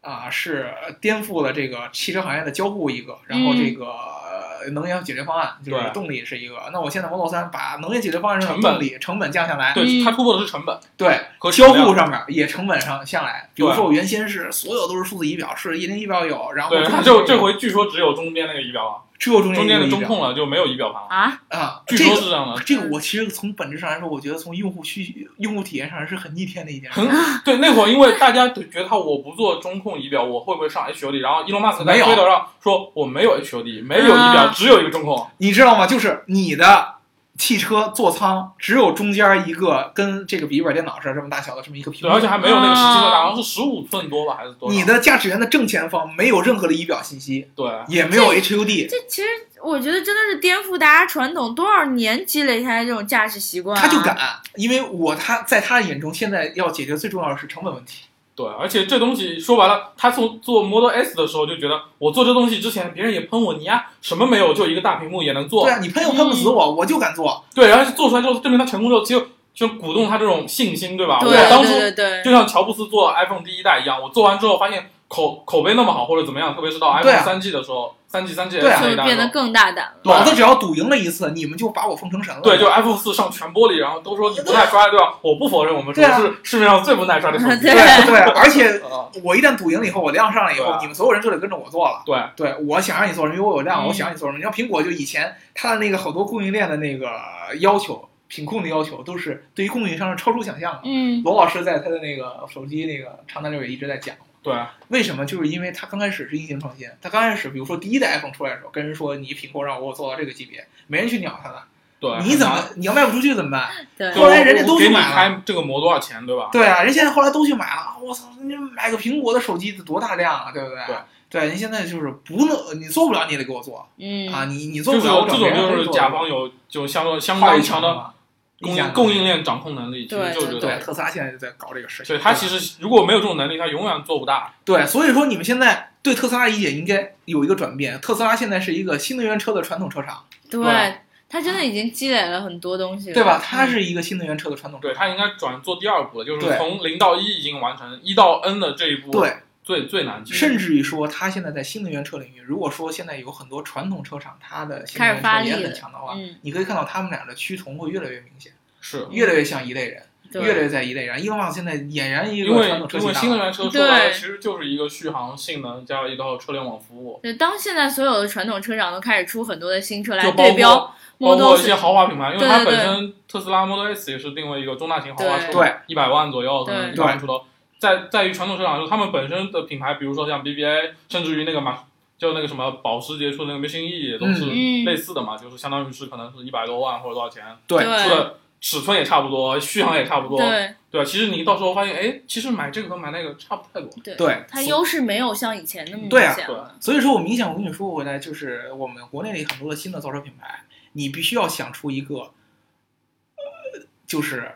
啊是颠覆了这个汽车行业的交互一个，然后这个呃能源解决方案就是动力是一个。那我现在 Model 三把能源解决方案上成本的动力成本降下来，对，嗯。它突破的是成本。对和交互上面也成本上下来。比如说我原先是所有都是数字仪表，是液晶仪表有，然后就这回据说只有中间那个仪表了，只有中间中间的中控了就没有仪表盘了。啊，啊，据说是这样的，这个我其实从本质上来说，我觉得从用户需用户体验上是很逆天的一件事。很对，那会儿因为大家都觉得他我不做中控仪表，我会不会上 HUD？然后伊隆马斯克在没有推特上说我没有 HUD，没有仪表，啊只有一个中控。你知道吗？就是你的汽车座舱只有中间一个跟这个笔记本电脑似的这么大小的这么一个屏，幕，而且还没有那个十七寸大，啊好像是十五寸多吧，还是多？你的驾驶员的正前方没有任何的仪表信息，对，也没有 HUD，这其实我觉得真的是颠覆大家传统，多少年积累下来这种驾驶习惯、啊，他就敢，因为我他在他的眼中，现在要解决最重要的是成本问题。对，而且这东西说白了，他从做 Model S 的时候就觉得，我做这东西之前，别人也喷我，你呀什么没有，就一个大屏幕也能做对。啊，你喷又喷不死我，我就敢做。对，然后做出来之后，证明他成功之后，其实就鼓动他这种信心，对吧？对我当初对对对就像乔布斯做 iPhone 第一代一样，我做完之后发现口口碑那么好，或者怎么样，特别是到 iPhone 啊三 G 的时候，三 G 三 G 对啊就变得更大胆了。老子只要赌赢了一次，你们就把我奉成神了。对，就 iPhone 四上全玻璃，然后都说你不耐摔，对吧？我不否认，我们说对啊是市面上最不耐摔的手机。对对对，而且 啊我一旦赌赢了以后，我量上来以后，啊你们所有人就得跟着我做了。对对，我想让你做什么，因为我有量，嗯我想让你做什么。你像苹果，就以前它的那个好多供应链的那个要求、品控的要求，都是对于供应商是超出想象的。嗯，罗老师在他的那个手机那个长谈里也一直在讲。对，为什么？就是因为他刚开始是硬性创新，他刚开始，比如说第一代 iPhone 出来的时候，跟人说你苹果让我做到这个级别，没人去鸟他的，对，你怎么你要卖不出去怎么办？对。后来人家都去买了。开这个膜多少钱，对吧？对啊，人现在后来都去买了，我操，你买个苹果的手机得多大量啊，对不对？对。对，人现在就是不能，你做不了你也得给我做、嗯。啊，你你做不了，我这种就是甲方有就相当相话语当强的嘛，供应供应。链掌控能力，其实对就是对，特斯拉现在就在搞这个事情。所以他其实实如果没有这种能力，他永远做不大。对，所以说你们现在对特斯拉理解应该有一个转变。特斯拉现在是一个新能源车的传统车厂，对对，他真的已经积累了很多东西了，对吧？它嗯是一个新能源车的传统车。对他应该转做第二步了，就是从零到一已经完成，一到 N 的这一步，对，最最难记。甚至于说，它现在在新能源车领域，如果说现在有很多传统车厂，它的新能开始源车也发力了很强的话，嗯，你可以看到他们俩的趋同会越来越明显，是越来越像一类人。越来越在一类人。伊隆马斯现在俨然一个传统车因为企大佬。新能源车说白了对其实就是一个续航性能加一套车联网服务，对，当现在所有的传统车厂都开始出很多的新车来对标包括一些豪华品牌，因为它本身特斯拉 Model S 也是定位一个中大型豪华车，对，一百万左右，可能对一百万出头。在在于传统车厂，就是他们本身的品牌，比如说像 BBA，甚至于那个马，就那个什么保时捷出的那个 Mission E 也都是嗯类似的嘛，就是相当于是可能是一百多万或者多少钱，对对出的尺寸也差不多，续航也差不多，对对吧？其实你到时候发现，哎，其实买这个和买那个差不太多。对对它优势没有像以前那么明对啊显了。所以说我明显我跟你说回来，就是我们国内里很多的新的造车品牌，你必须要想出一个，呃，就是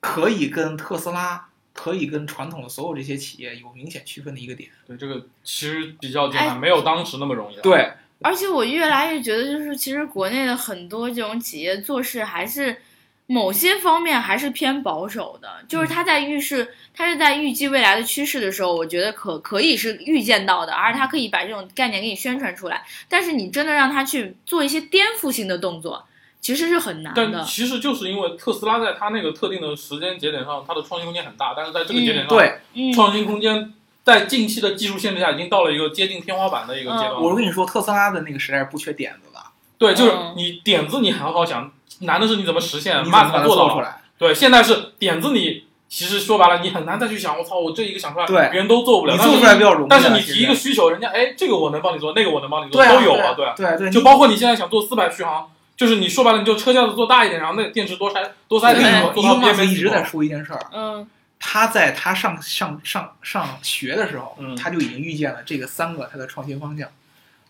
可以跟特斯拉。可以跟传统的所有这些企业有明显区分的一个点，对，这个其实比较简哎单，没有当时那么容易了。对，而且我越来越觉得，就是其实国内的很多这种企业做事还是某些方面还是偏保守的，就是他在预示，他是在预计未来的趋势的时候，我觉得可可以是预见到的，而他可以把这种概念给你宣传出来。但是你真的让他去做一些颠覆性的动作，其实是很难但的。其实就是因为特斯拉在它那个特定的时间节点上，它的创新空间很大，但是在这个节点上，对，嗯，创新空间在近期的技术限制下，已经到了一个接近天花板的一个阶段。我跟你说，特斯拉的那个时代是不缺点子的，对，就是嗯你点子你很好想，难的是你怎么实现，你怎慢么做到出来？对，现在是点子你。其实说白了，你很难再去想，我操，我这一个想出来，对别人都做不了。但是你做出来比较容易啊。但是你提一个需求，人家哎，这个我能帮你做，那个我能帮你做，都有啊，对。对对，就包括你现在想做四百续航，就是你说白了，你就车架子做大一点，然后那电池多塞多塞进去，我跟你说，做到伊隆马斯一直在说一件事儿，嗯。他在他上上上上学的时候，嗯他就已经预见了这个三个他的创新方向：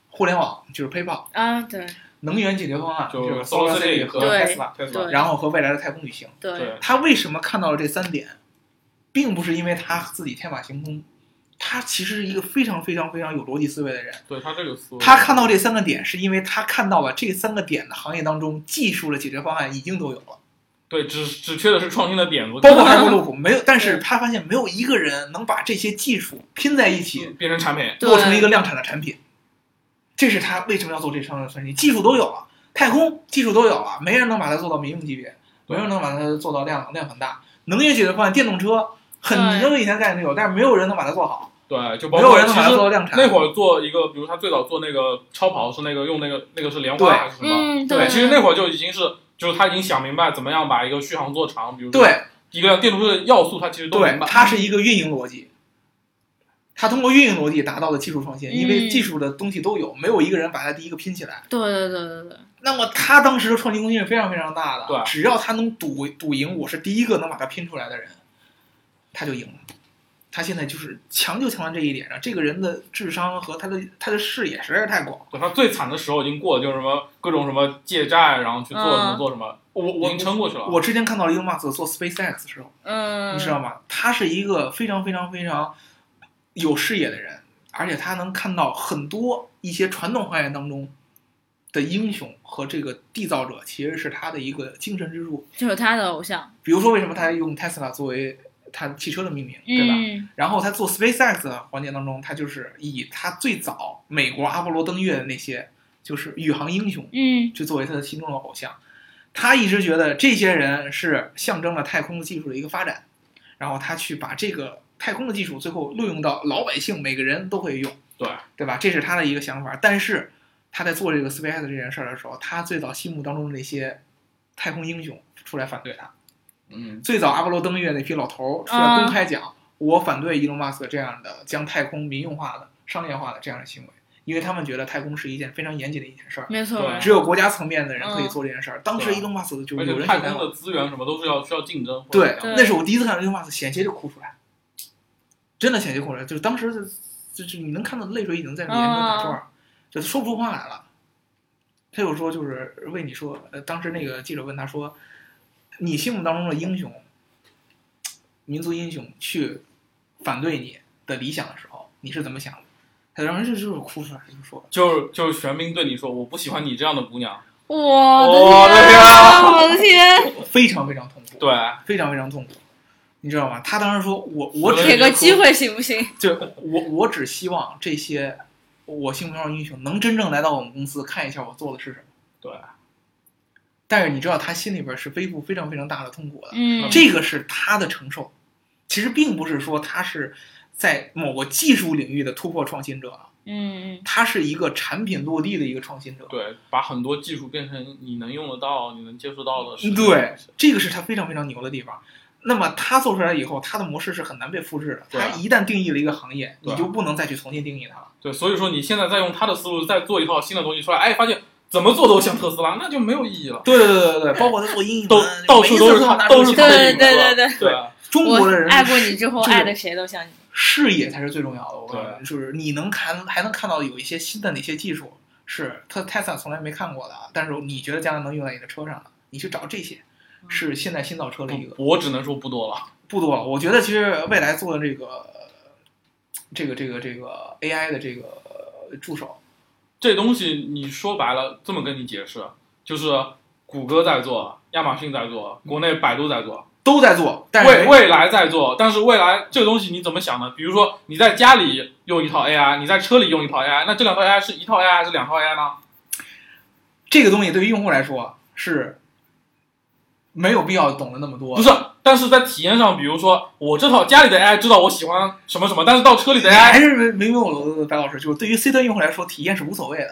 互联网就是 PayPal，啊，对。能源解决方案就就是 Solar City 和对 Tesla，然后和未来的太空旅行。对对。他为什么看到了这三点，并不是因为他自己天马行空，他其实是一个非常非常非常有逻辑思维的人。对他这个思维，他看到这三个点，是因为他看到了这三个点的行业当中技术的解决方案已经都有了。对只只缺的是创新的点子，包括 Hyperloop 没有，但是他发现没有一个人能把这些技术拼在一起，变成产品。做成一个量产的产品。这是他为什么要做这商业分析，技术都有了，太空技术都有了，没人能把它做到民用级别，没人能把它做到量量很大。能源解决方案，电动车很对多以前概念都有，但是没有人能把它做好，对，就包没有人能把它括其实做量产。那会儿做一个，比如他最早做那个超跑是那个用那个那个是莲花还是什么？嗯对，其实那会儿就已经是，就是他已经想明白怎么样把一个续航做长，比如说对一个电动车的要素，他其实都明，白。它是一个运营逻辑。他通过运营逻辑达到了技术创新，因为嗯技术的东西都有，没有一个人把它第一个拼起来。对对对对对，那么他当时的创新空间是非常非常大的，对只要他能赌赌赢，我是第一个能把它拼出来的人，他就赢了。他现在就是强就强在这一点上，这个人的智商和他的他的视野实在是太广。对他最惨的时候已经过了，就是什么各种什么借债，然后去做什么嗯做什么，我我已经撑过去了。我之前看到了 Elon Musk 做 SpaceX 的时候，嗯，你知道吗？他是一个非常非常非常有视野的人，而且他能看到很多一些传统行业当中的英雄和这个缔造者，其实是他的一个精神支柱。就是他的偶像，比如说，为什么他用 Tesla 作为他汽车的命名，对吧？嗯然后他做 SpaceX 的环节当中，他就是以他最早美国阿波罗登月的那些就是宇航英雄，嗯就作为他的心中的偶像。他一直觉得这些人是象征了太空技术的一个发展，然后他去把这个太空的技术最后录用到老百姓每个人都会用，对对吧？这是他的一个想法。但是他在做这个 SpaceX 这件事儿的时候，他最早心目当中的那些太空英雄出来反对他。嗯，最早阿波罗登月那批老头儿出来公开讲，我反对伊隆马斯克这样的将太空民用化的、商业化的这样的行为，因为他们觉得太空是一件非常严谨的一件事儿，没错，只有国家层面的人可以做这件事儿。当时对伊隆马斯克就而有人太空的资源什么都是要需要竞争。对那是我第一次看到伊隆马斯克险些就哭出来，真的险些哭出来，就是当时就就是你能看到泪水已经在眼睛打转儿，就是说不出话来了。他有说就是为你说，呃，当时那个记者问他说，你心目当中的英雄，民族英雄去反对你的理想的时候，你是怎么想的？他当时就就是哭出来，就说就是就是玄彬对你说，我不喜欢你这样的姑娘。我我的的天啊，我的天，非常非常痛苦，对，非常非常痛苦，你知道吗？他当时说我我只给个机会行不行？就我我只希望这些我心目中的英雄能真正来到我们公司看一下我做的是什么。对，但是你知道他心里边是背负非常非常大的痛苦的，嗯，这个是他的承受，其实并不是说他是在某个技术领域的突破创新者，嗯嗯他是一个产品落地的一个创新者。对，把很多技术变成你能用得到、你能接触到的事。对，这个是他非常非常牛的地方。那么他做出来以后，他的模式是很难被复制的。他一旦定义了一个行业，你就不能再去重新定义它了。对，所以说你现在再用他的思路再做一套新的东西出来，哎，发现怎么做都像特斯拉，那就没有意义了。对对对对对，包括他做英语都到处都是他，都是他的对影子。对对对对对中国的人爱过你之后，爱的谁都像你。视野才是最重要的。我告诉你，就是你能看还能看到有一些新的哪些技术是特 Tesla 从来没看过的，但是你觉得将来能用在你的车上的，你去找这些，是现在新造车的一个我只能说不多了。不多了。我觉得其实未来做的这个这个这个这个 AI 的这个呃助手，这东西你说白了，这么跟你解释，就是谷歌在做，亚马逊在做，国内百度在做，都在做，但是未未来在做。但是未来这个东西你怎么想呢？比如说你在家里用一套 AI，你在车里用一套 AI，那这两套 AI 是一套 AI 还是两套 AI 呢？这个东西对于用户来说是没有必要懂得那么多。不是，但是在体验上，比如说我这套家里的 AI 知道我喜欢什么什么，但是到车里的 AI 还是没没有我白老师，就是对于 C 端用户来说，体验是无所谓的。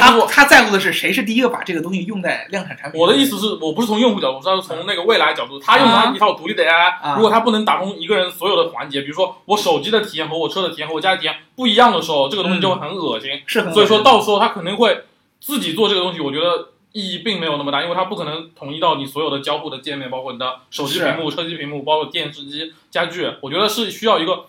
他不他在乎的是谁是第一个把这个东西用在量产产品。我的意思是我不是从用户角度，我是从那个未来角度，他用他一套独立的 AI，、啊如果他不能打通一个人所有的环节，比如说我手机的体验和我车的体验和我家的体验不一样的时候，这个东西就会很恶心。是很所以说到时候他肯定会自己做这个东西，我觉得意义并没有那么大，因为它不可能统一到你所有的交互的界面，包括你的手机屏幕、车机屏幕，包括电视机、家具，我觉得是需要一个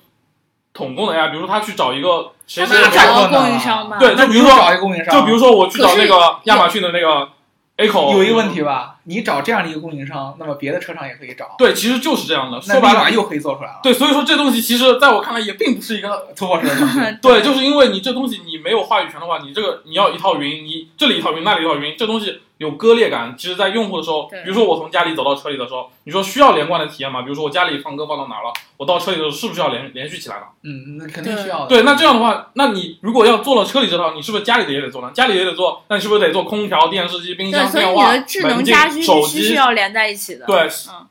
统共的 AI，比如说他去找一个谁谁谁供应商吧。对就比如说找一个供应商，就比如说我去找那个亚马逊的那个 Echo，有一个问题吧，你找这样的一个供应商，那么别的车厂也可以找，对，其实就是这样的。那说白了，立马又可以做出来了，对，所以说这东西其实在我看来也并不是一个突破式的创新。对，就是因为你这东西你没有话语权的话，你这个你要一套云，你这里一套云，那里一套云，这东西有割裂感。其实，在用户的时候，比如说我从家里走到车里的时候，你说需要连贯的体验吗？比如说我家里放歌放到哪了，我到车里的时候是不是要连连续起来了？嗯，那肯定需要的。对，那这样的话，那你如果要做了车里这套，你是不是家里的也得做呢？家里也得做，那你是不是得做空调、电视机、冰对，箱、所以电话、你的智能门禁手机？是要连在一起的。对，嗯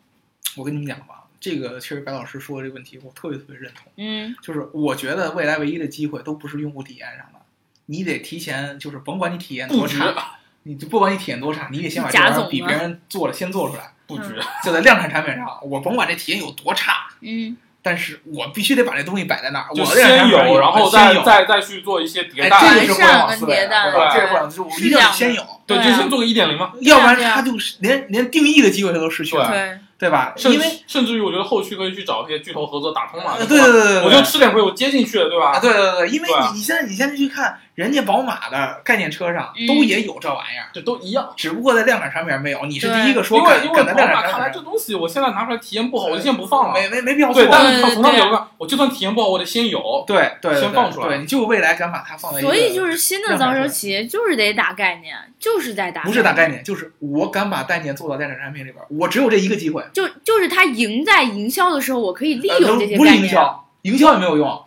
我跟你们讲吧，这个其实白老师说的这个问题，我特别特别认同。嗯，就是我觉得未来唯一的机会都不是用户体验上的，你得提前，就是甭管你体验多差，你就不管你体验多差，你得先把这玩意儿比别人做了先做出来，布局。就在量产产品上，我甭管这体验有多差，嗯，但是我必须得把这东西摆在那儿，我先有，然后再有再再去做一些迭哎，代。这个是互联网思维对吧？对这是互联网思维，我一定要先有，对，就先做个一点零嘛。要不然对啊他就是连连定义的机会他都失去了，对，对吧？甚因为甚至于，我觉得后续可以去找一些巨头合作打通嘛。呃对对对对，我就吃点亏，我接进去了，对啊，吧？对对对，因为你你现在你现在去看，人家宝马的概念车上嗯都也有这玩意儿，这都一样。只不过在量产产品上没有。你是第一个说因为因为宝马看来这东西，我现在拿出来体验不好，我就先不放了。没没没必要做对，。但是他对对从他角度看，我就算体验不好，我得先有。对对对，先放出来对，你就未来敢把它放在一个，所以就是新的造车企业就是得打概念，就是在打，不是打概，念，就是我敢把概念做到电子产品里边，我只有这一个机会。就就是他赢在营销的时候，我可以利呃用这些不是概念。营销，营销也没有用，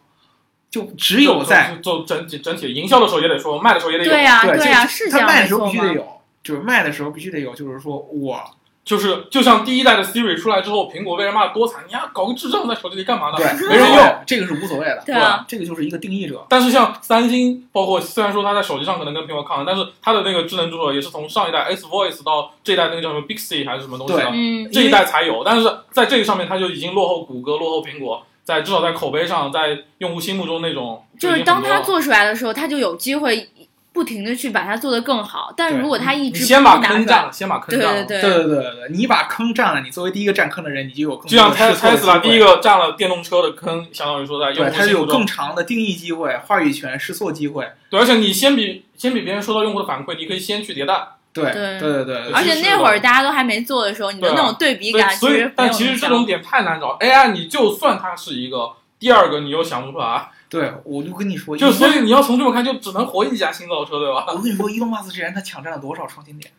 就只有在做整体整体营销的时候也得说，卖的时候也得有。对呀、对对呀、啊是这样他卖的时候？必须得有，就是卖的时候必须得有，就是说我就是就像第一代的 Siri 出来之后，苹果被人骂的多惨，你呀搞个智障在手机里干嘛呢？对没人用。，这个是无所谓的，对啊，这个就是一个定义者。但是像三星，包括虽然说它在手机上可能跟苹果抗衡，但是它的那个智能助手也是从上一代 S Voice 到这一代那个叫什么 Bixby 还是什么东西的，嗯，这一代才有。但是在这个上面，它就已经落后谷歌，落后苹果，在至少在口碑上，在用户心目中那种就是当它经很多了做出来的时候，它就有机会不停的去把它做得更好。但对如果他一直你先把坑占了，先把坑占了。对对对对对对，你把坑占了，你作为第一个占坑的人，你就有更就像多的试错的 Tesla 机会第一个占了电动车的坑，相当于说在用对，户心目中它是有更。长的定义机会、话语权、试错机会。对，而且你先比先比别人收到用户的反馈，你可以先去迭代。对对对对对，而且那会儿大家都还没做的时候，你的那种对比感所以，但其实这种点太难找。AI 你就算它是一个，第二个你又想不出来，对，我就跟你说，就所以你要从这么看，就只能活一家新造车，对吧？我跟你说，伊隆马斯之前他抢占了多少创新点？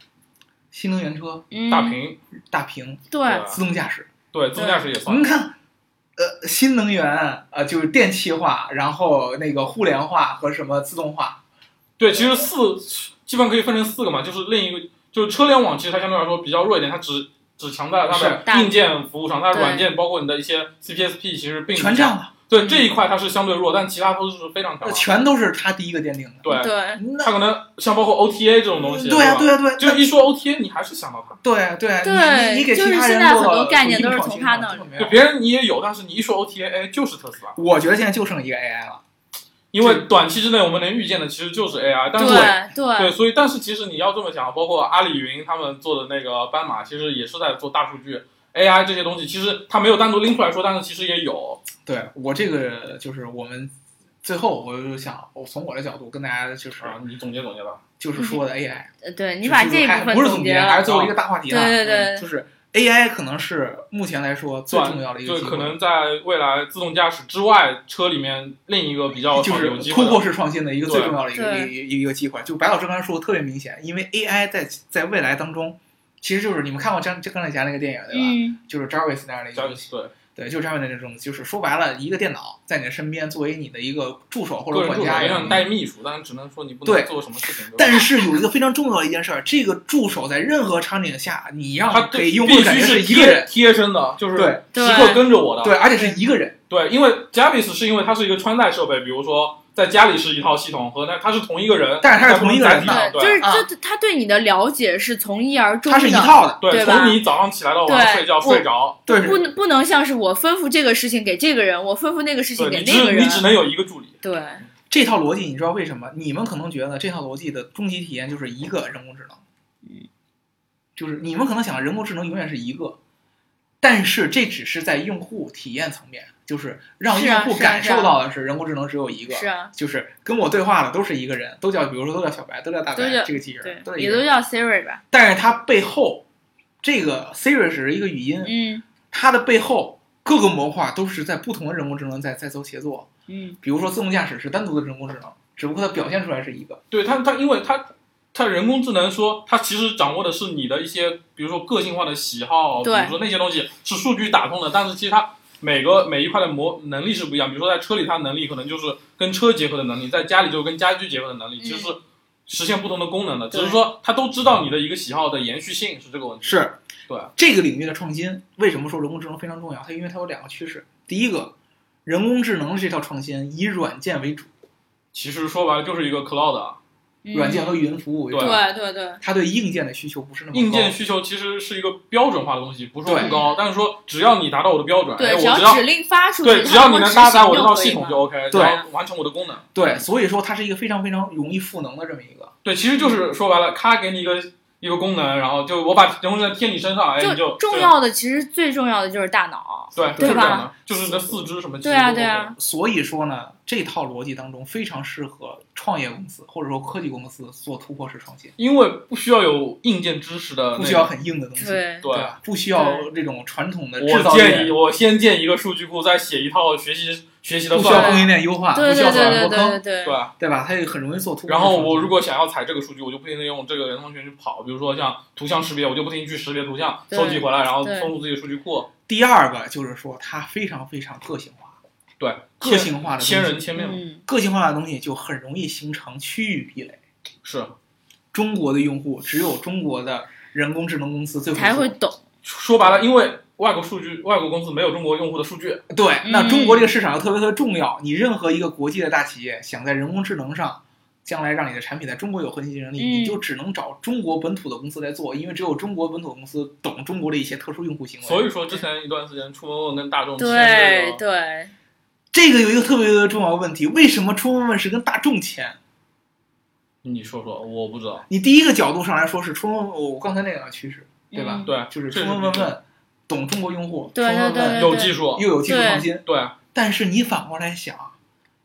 新能源车、嗯大屏，大屏、对对自动驾驶。对，自动驾驶也算您。看，呃，新能源，呃，就是电气化，然后那个互联化和什么自动化。对，其实四基本可以分成四个嘛，就是另一个就是车联网，其实它相对来说比较弱一点，它只只强在它的硬件服务上，它的软件包括你的一些 CPSP 其实并不全占了，对这一块它是相对弱，但其他都是非常强的。全都是他第一个奠定的。对，对他可能像包括 OTA 这种东西，对呀、吧对呀、对、就一说 OTA，你还是想到它。对、对、对你你给其就是他人现在很多概念都是从他那就别人你也有，但是你一说 OTA，哎，就是特斯拉。我觉得现在就剩一个 AI 了。因为短期之内我们能预见的其实就是 AI，但是对对对，所以但是其实你要这么想，包括阿里云他们做的那个斑马，其实也是在做大数据 AI 这些东西，其实它没有单独拎出来说，但是其实也有。对我这个就是我们最后我就想，我从我的角度跟大家就是、啊，你总结总结吧。就是说的 AI，呃对你就是把这一还部分不是总结，还是最后一个大话题了。对对对嗯就是 AI 可能是目前来说最重要的一个就机会，可能在未来自动驾驶之外，车里面另一个比较就是有机会的。突破式创新的一个最重要的一个对一个一个机会。就白老师刚才说的特别明显，因为 AI 在在未来当中，其实就是你们看过张张钢铁侠那个电影对吧？嗯，就是 Jarvis 那样的一个东西，对，对，就是 Jarvis 那种，就是说白了，一个电脑在你的身边作为你的一个助手或者管家一样的。带秘书，但是只能说你不能做什么事情。但是有一个非常重要的一件事儿，这个助手在任何场景下，你它让给用户感觉是一个人，贴贴身的，就是对对时刻跟着我的。对，而且是一个人，对，因为 Jarvis 是因为它是一个穿戴设备，比如说在家里是一套系统，和那他是同一个人，但是他是同一个人就是啊。这他对你的了解是从一而终的，它是一套的，对，对从你早上起来到晚上睡觉睡着，对，不能不能像是我吩咐这个事情给这个人，我吩咐那个事情给那个人你只你，只能有一个助理。对。这套逻辑，你知道为什么？你们可能觉得这套逻辑的终极体验就是一个人工智能，嗯，就是你们可能想人工智能永远是一个，但是这只是在用户体验层面，就是让用户感受到的是人工智能只有一个，是啊，就是跟我对话的都是一个人，都叫比如说都叫小白，都叫大白，这个机器人对也都叫 Siri 吧，但是它背后这个 Siri 只是一个语音，嗯。它的背后各个模块都是在不同的人工智能在在做协作，嗯。比如说自动驾驶是单独的人工智能，只不过它表现出来是一个。对它它因为它它人工智能说它其实掌握的是你的一些，比如说个性化的喜好，比如说那些东西是数据打通的，但是其实它。每个每一块的模能力是不一样，比如说在车里，它的能力可能就是跟车结合的能力，在家里就是跟家居结合的能力，其实是实现不同的功能的。只是说它都知道你的一个喜好的延续性是这个问题。是，对这个领域的创新，为什么说人工智能非常重要？它因为它有两个趋势。第一个，人工智能这套创新以软件为主，其实说白了就是一个 cloud，嗯软件和云服务为主，对对对，它对硬件的需求不是那么高。硬件需求其实是一个标准化的东西，不是说不高，但是说只要你达到我的标准，哎，对，我只只要指令发出去，对，只要你能搭载我这套系统就就 OK，只对要完成我的功能。对，所以说它是一个非常非常容易赋能的这么一个。对，其实就是说白了，它给你一个一个功能，然后就我把人工智能贴你身上，哎，你就重要的其实最重要的就是大脑，对，对吧的，就是你的四肢什么，对啊对啊，所以说呢，这套逻辑当中非常适合创业公司或者说科技公司做突破式创新，因为不需要有硬件知识的，不需要。很硬的东西，对？不需要这种传统的制我造我，建议我先建一个数据库，再写一套学习学习的不需要供应链优化，对不需要对对对转多坑，对对对吧？对吧？它也很容易做突破然。后我如果想要采这个数据，我就不停的用这个人工智能去跑，比如说像图像识别，我就不停去识别图像，收集回来，然后对丰富自己的数据库。第二个就是说它非常非常个性化，对，个性化的千人千面个性化的东西就很容易形成区域壁垒。是中国的用户只有中国的人工智能公司最做才会懂，说白了，因为外国数据，外国公司没有中国用户的数据，对，那嗯中国这个市场又特别特别重要。你任何一个国际的大企业想在人工智能上，将来让你的产品在中国有核心竞争力，嗯你就只能找中国本土的公司来做，因为只有中国本土的公司懂中国的一些特殊用户行为。所以说之前一段时间，出门问跟大众签对这个，对，这个有一个特别特别重要的问题：为什么出问问是跟大众签？你说说，我不知道。你第一个角度上来说是出问问，我刚才那两个趋势，对吧？嗯对，就是这出问问问，懂中国用户，对出问问对对有技术，又有技术创新。对，但是你反过来想，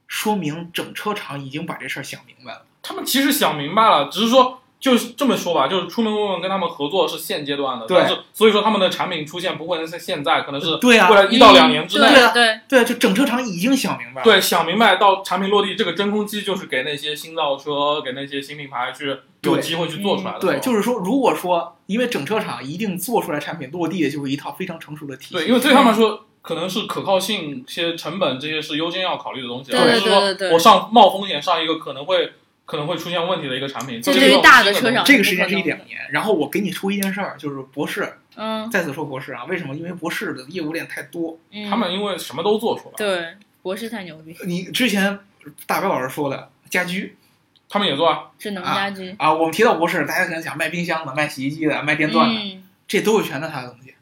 说明整车厂已经把这事儿想明白了。他们其实想明白了，只是说就是这么说吧，就是出门问问跟他们合作是现阶段的，对但是所以说他们的产品出现不会是现在，可能是对啊未来一到两年之内。对啊对对，就整车厂已经想明白了。对，想明白到产品落地，这个真空机就是给那些新造车、给那些新品牌去有机会去做出来的。对，就是说，如果说因为整车厂一定做出来产品落地的就是一套非常成熟的体系。对，因为对他们来说，可能是可靠性、些成本这些是优先要考虑的东西，对而不是对对对对说我上冒风险上一个可能会可能会出现问题的一个产品。这是大的车厂这个时间是一两年，然后我给你出一件事儿，就是博士，嗯再次说博士啊，为什么？因为博士的业务链太多。嗯，他们因为什么都做出来，对博士太牛逼，你之前大白老师说的家居他们也做啊。智能家居，啊，我们提到博士，大家可能想卖冰箱的、卖洗衣机的、卖电钻的，嗯这都是全是他的东西。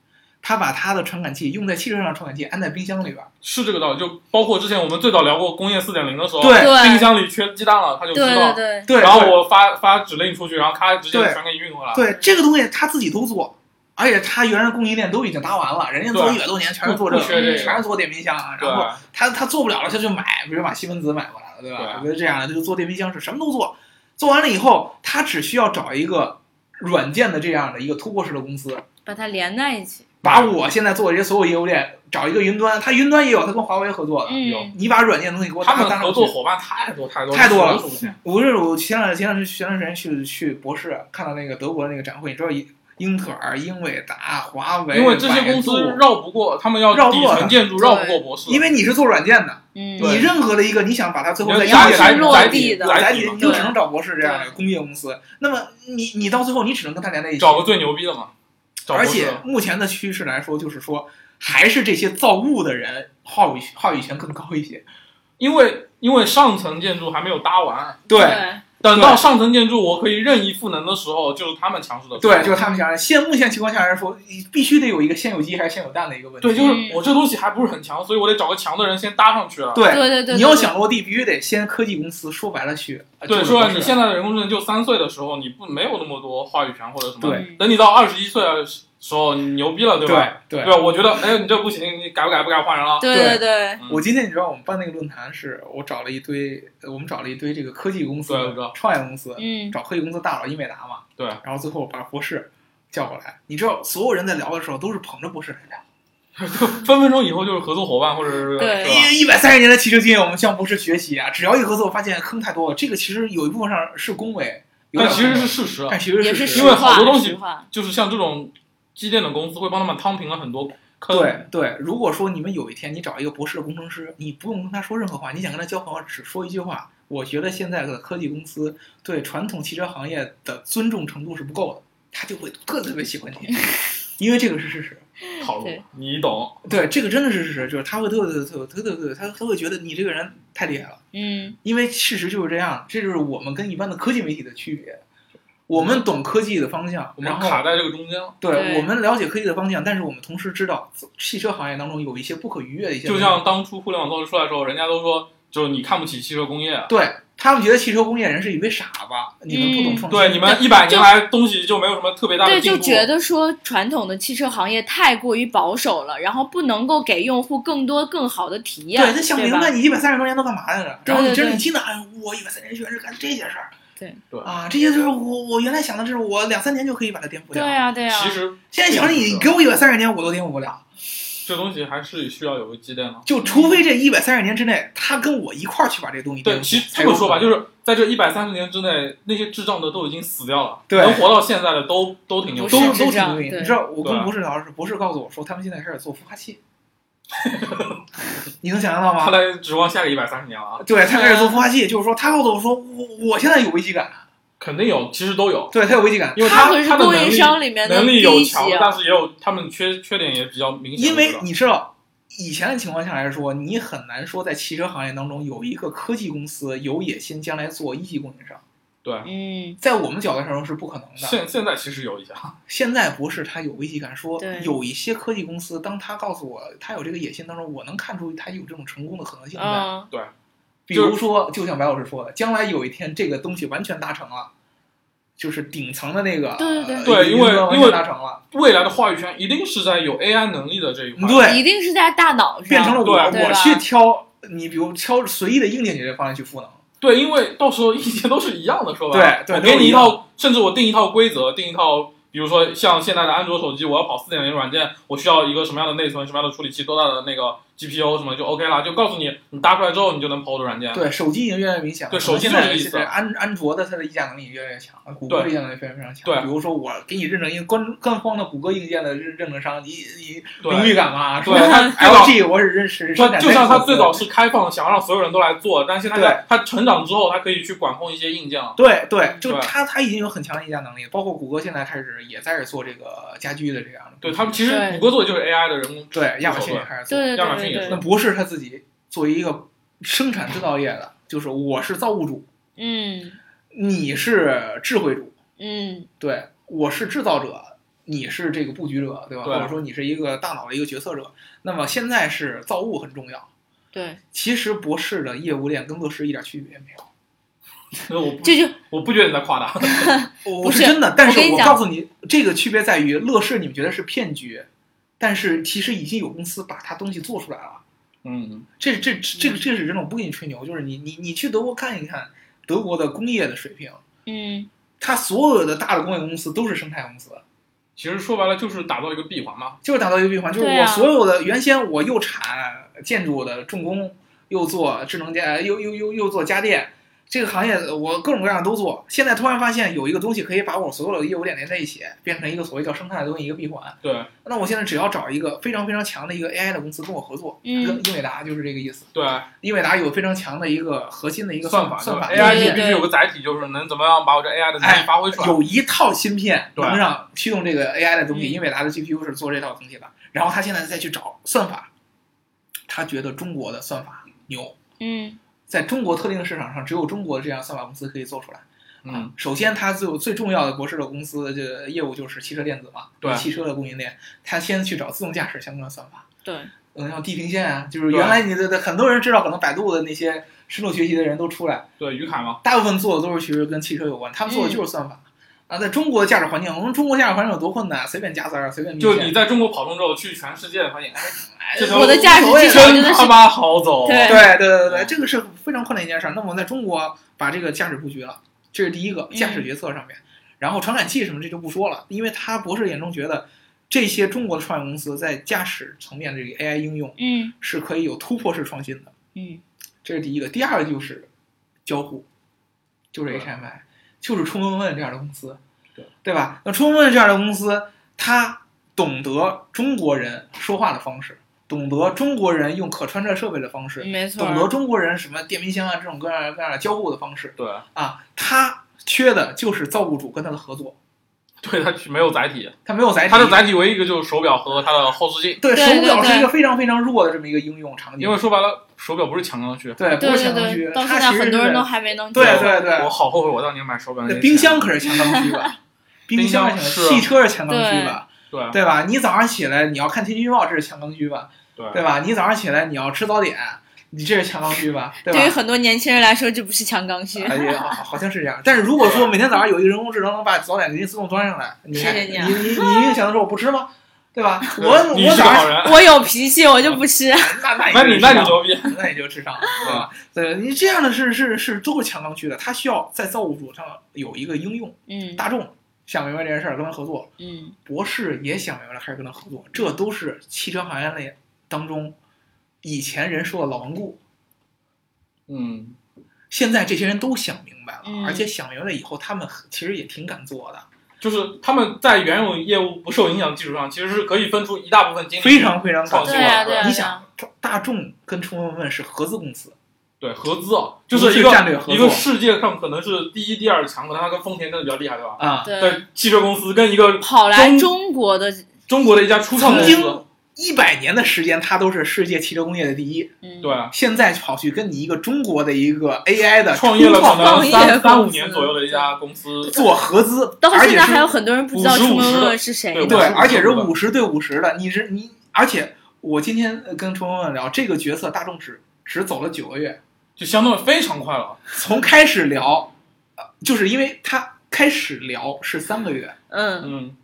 他把他的传感器用在汽车上的传感器安在冰箱里边儿，是这个道理，就包括之前我们最早聊过工业四点零的时候，对。对冰箱里缺鸡蛋了，他就知道，对对，对，然后我发发指令出去，然后咔直接全给你运过来。对这个东西他自己都做，而且他原来供应链都已经搭完了，人家做对。一百多年全是做这个，全是做电冰箱啊。然后他他做不了了，他就买，比如把西门子买过来了，对吧？对。啊我觉得这样的他就做电冰箱是什么都做，做完了以后，他只需要找一个软件的这样的一个突破式的公司，把它连在一起，把我现在做的这些所有业务链找一个云端，它云端也有，它跟华为合作的，嗯，你把软件东西给我他们合作伙伴太多太多太多了我是我前两前两前段时间去去博士看到那个德国的那个展会，你知道英英特尔、英伟达、华为，因为这些公司绕不过，他们要底绕不过层建筑绕不过博士，因为你是做软件的，嗯，你任何的一个你想把它最后在你硬件上要载载落地的载载体，体嘛你就只能找博士这样的工业公司。那么你你到最后你只能跟他连在一起，找个最牛逼的嘛。而且目前的趋势来说，就是说还是这些造物的人话语话语权更高一些。因为因为上层建筑还没有搭完，对等到上层建筑我可以任意赋能的时候，就是他们强势的时候。对，就是他们强势，现目前情况下来说，你必须得有一个先有鸡还是先有蛋的一个问题。对，就是嗯我这东西还不是很强，所以我得找个强的人先搭上去了。对对对对，你要想落地，必须得先科技公司，说白了去。呃对，说你现在的人工智能就三岁的时候，你不没有那么多话语权或者什么。对等你到二十一岁的时候，你牛逼了，对吧？对对对？我觉得，哎，你这不行，你改不改不改换人了。对对对我今天你知道我们办那个论坛是，我找了一堆，呃我们找了一堆这个科技公司创业公司，嗯找科技公司大佬英伟达嘛，对，然后最后把博士叫过来。你知道，所有人在聊的时候都是捧着博士来聊。分分钟以后就是合作伙伴，或者是对？一一百三十年的汽车经验，我们向博士学习啊！只要一合作，发现坑太多了。这个其实有一部分上是恭维，但其实是事实啊，但其实是事实，因为好多东西就是像这种机电的公司会帮他们趟平了很多坑。对对，如果说你们有一天你找一个博士的工程师，你不用跟他说任何话，你想跟他交朋友，只说一句话，我觉得现在的科技公司对传统汽车行业的尊重程度是不够的，他就会特别特别喜欢你，因为这个是事实。套路，你懂。对，这个真的是事实，就是他会特别特别特别特别特别，他他会觉得你这个人太厉害了，嗯因为事实就是这样，这就是我们跟一般的科技媒体的区别。我们懂科技的方向，我们然后卡在这个中间。了，对对。我们了解科技的方向，但是我们同时知道汽车行业当中有一些不可逾越的一些，就像当初互联网造车出来的时候，人家都说，就是你看不起汽车工业，对他们觉得汽车工业人是一堆傻子，你们不懂创新，对你们一百年来东西就没有什么特别大的对，进步。就觉得说传统的汽车行业太过于保守了，然后不能够给用户更多更好的体验，对他想明白你一百三十多年都干嘛来着，然后你今儿你进来，哎我一百三十年居然是干这些事儿，对。对。啊，这些就是我我原来想的是我两三年就可以把它颠覆掉，对啊对啊，其实现在想着你给我一百三十年我都颠覆不了，这东西还是需要有个积淀的。就除非这一百三十年之内他跟我一块儿去把这东西颠对，覆，其实这么说吧，就是在这一百三十年之内，那些智障的都已经死掉了，对能活到现在的都都挺牛逼。都都挺对，对你知道，我跟博士聊的是，博士告诉我说，他们现在开始做孵化器，你能想象到他吗？来指望下个一百三十年了啊，对他开始做孵化器，就是说他告诉我说，我我现在有危机感，肯定有，其实都有，对他有危机感，因为他他是供应他的能力商里面的能力有强但是也有他们缺缺点也比较明显。因为你知道，以前的情况下来说，你很难说在汽车行业当中有一个科技公司有野心将来做一级供应商，对，嗯。在我们角度上说是不可能的。现现在其实有一些，现在不是他有危机感，说对。有一些科技公司，当他告诉我他有这个野心当中，我能看出他有这种成功的可能性在。嗯比如说，就像白老师说的，将来有一天这个东西完全达成了，就是顶层的那个，对对对。呃对因为因为达成了，未来的话语权一定是在有 AI 能力的这一块。对，一定是在大脑上。变成了我对。我去挑你，比如挑随意的硬件解决方案去赋能，对，因为到时候意见都是一样的，说白了，对对我给你一套，甚至我定一套规则，定一套，比如说像现在的安卓手机，我要跑四点零软件，我需要一个什么样的内存，什么样的处理器，多大的那个 GPU 什么就 OK 了，就告诉你，你搭出来之后，你就能跑我的软件。对，手机已经越来越明显了。对手机现在就是这意思安安卓的它的议价能力越来越强，谷歌的对议价能力非常非常强。对比如说我给你认证一个官官方的谷歌硬件的认认证商，你你荣誉感吗？对它 LG 我是认识它就像它最早是开放，想让所有人都来做，但现在它它成长之后，它可以去管控一些硬件了。对对，就它它已经有很强的议价能力，包括谷歌现在开始也在做这个家居的这样的。对他们其实谷歌做的就是 AI 的人工对亚马逊也开始做。亚马逊那博士他自己作为一个生产制造业的，就是我是造物主，嗯你是智慧主，嗯对，我是制造者，你是这个布局者，对吧？对或者说你是一个大脑的一个决策者。那么现在是造物很重要。对，其实博士的业务链跟乐视一点区别也没有，我不这就我不觉得你在夸大。我不是是真的。但是我告诉你，这个区别在于乐视你们觉得是骗局，但是其实已经有公司把它东西做出来了。嗯，这这这个这是真的，我不给你吹牛，就是你你你去德国看一看德国的工业的水平，嗯它所有的大的工业公司都是生态公司。其实说白了就是打造一个闭环嘛。就是打造一个闭环，就是我所有的原先我又产建筑的重工，又做智能家，又又又又做家电，这个行业我各种各样都做。现在突然发现有一个东西可以把我所有的业务链连在一起，变成一个所谓叫生态的东西，一个闭环。对那我现在只要找一个非常非常强的一个 AI 的公司跟我合作，嗯跟英伟达就是这个意思。对，英伟达有非常强的一个核心的一个算法法算法 AI 必须有个载体，就是能怎么样把我这 AI 的能力发挥出来。有一套芯片对能让驱动这个 AI 的东西，嗯英伟达的 GPU 是做这套东西的。然后他现在再去找算法，他觉得中国的算法牛，嗯在中国特定的市场上，只有中国这样算法公司可以做出来。嗯，首先，它最最重要的博士的公司这个业务就是汽车电子嘛，对汽车的供应链，他先去找自动驾驶相关的算法。对，嗯，像地平线啊，就是原来你的的很多人知道，可能百度的那些深度学习的人都出来，对，于凯嘛，大部分做的都是其实跟汽车有关，他们做的就是算法。啊，在中国的驾驶环境，我们中国驾驶环境有多困难？随便加塞儿，随便就你在中国跑通之后，去全世界发现，哎，这条我的驾驶无所谓技巧真的他妈好走。对对对对对，这个是非常困难一件事儿。那么我们在中国把这个驾驶布局了，这是第一个嗯驾驶决策上面。然后传感器什么这就不说了，因为他博士眼中觉得这些中国的创业公司在驾驶层面的这个 AI 应用嗯是可以有突破式创新的，嗯这是第一个。第二个就是交互，就是 HMI，就是冲锋问这样的公司，对对吧？那冲锋问这样的公司，他懂得中国人说话的方式，懂得中国人用可穿戴设备的方式，没错懂得中国人什么电冰箱啊这种各样各样的交互的方式对啊，他缺的就是造物主跟他的合作。对，它没有载体，它没有载体，它的载体唯一一个就是手表和它的后视镜。对对手表是一个非常非常弱的这么一个应用场景，因为说白了，手表不是强刚需。对不对对是强刚需对，，到它其实现在很多人都还没能对对对我好后悔我当年买手表那冰箱可是强刚需吧？冰箱是是汽车是强刚需吧？对对吧？你早上起来你要看天气预报，这是强刚需吧？对对吧？你早上起来你要吃早点，你这是强刚需吧？对吧？对于很多年轻人来说，这不是强刚需。哎呀，好好像是这样。但是如果说每天早上有一个人工智能能把早点给你自动端上来，你谢谢你啊你你你一定想着说我不吃吗？对吧？我我早上我有脾气，我就不吃。那那那你那你牛逼。那你就智商，对吧？对你这样的是是是都是强刚需的，它需要在造物主上有一个应用。嗯大众想明白这件事儿，跟他合作；嗯博士也想明白了，开始跟他合作。这都是汽车行业内当中以前人说的老顽固，嗯，现在这些人都想明白了，嗯。而且想明白了以后，他们其实也挺敢做的，就是他们在原有业务不受影响的基础上，其实是可以分出一大部分精力非常非常敢做。创新对啊对啊你想，大众跟冲锋问是合资公司，对合资啊，就是一个战略合作一个世界上可能是第一、第二强，可能它跟丰田真的比较厉害，对吧？啊，对，对，汽车公司跟一个跑来中中国的，中国的一家初创公司，经一百年的时间，它都是世界汽车工业的第一。嗯，对，现在跑去跟你一个中国的一个 AI 的创业了可能三三五年左右的一家公司，做合资，到而且是现在还有很多人不知道50出门问50问是谁对。而且是50五十对五十的。你是你，而且我今天呃跟冲锋问聊这个角色，大众只只走了九个月，就相当于非常快了。从开始聊，呃就是因为他开始聊是三个月，嗯，嗯，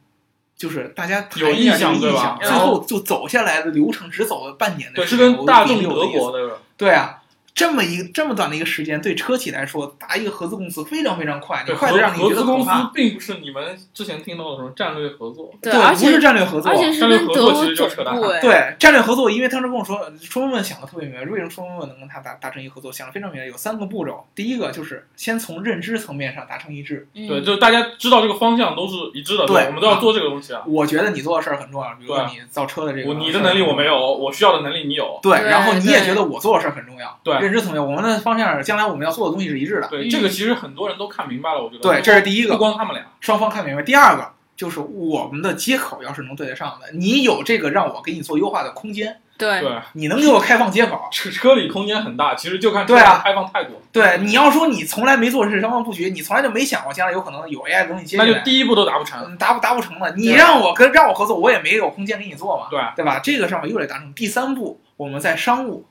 就是大家有一下意向对吧这个意向，嗯最后就走下来的流程只走了半年的对，时间，是跟大众德国的，对啊。这么一这么短的一个时间，对车企来说，打一个合资公司非常非常快，你快的让你觉得合资公司。并不是你们之前听到的什么战略合作，对，而不是战略合作，而且是战略跟德国合作其实就总扯淡对战略合作，因为当时跟我说，冲锋问想的特别明白，为什么冲锋问能跟他达达成一个合作，想的非常明白，有三个步骤。第一个就是先从认知层面上达成一致，嗯对，就是大家知道这个方向都是一致的，对我们都要做这个东西啊。我觉得你做的事儿很重要，比如说你造车的这个，你的能力我没。有，我需要的能力你有。对，然后你也觉得我做的事儿很重要，对认知层面，我们的方向将来我们要做的东西是一致的，对，嗯这个其实很多人都看明白了，我觉得。对，这是第一个不，光他们俩。双方看明白。第二个就是我们的接口要是能对得上的，你有这个让我给你做优化的空间，对对，你能给我开放接口，车车里空间很大，其实就看车对啊开放态度。对，你要说你从来没做这双方布局，你从来就没想过将来有可能有 AI 的东西接进来，那就第一步都达不成。嗯达不达不成了。你让我跟让我合作，我也没有空间给你做嘛，对对吧？这个上面又得达成。第三步，我们在商务，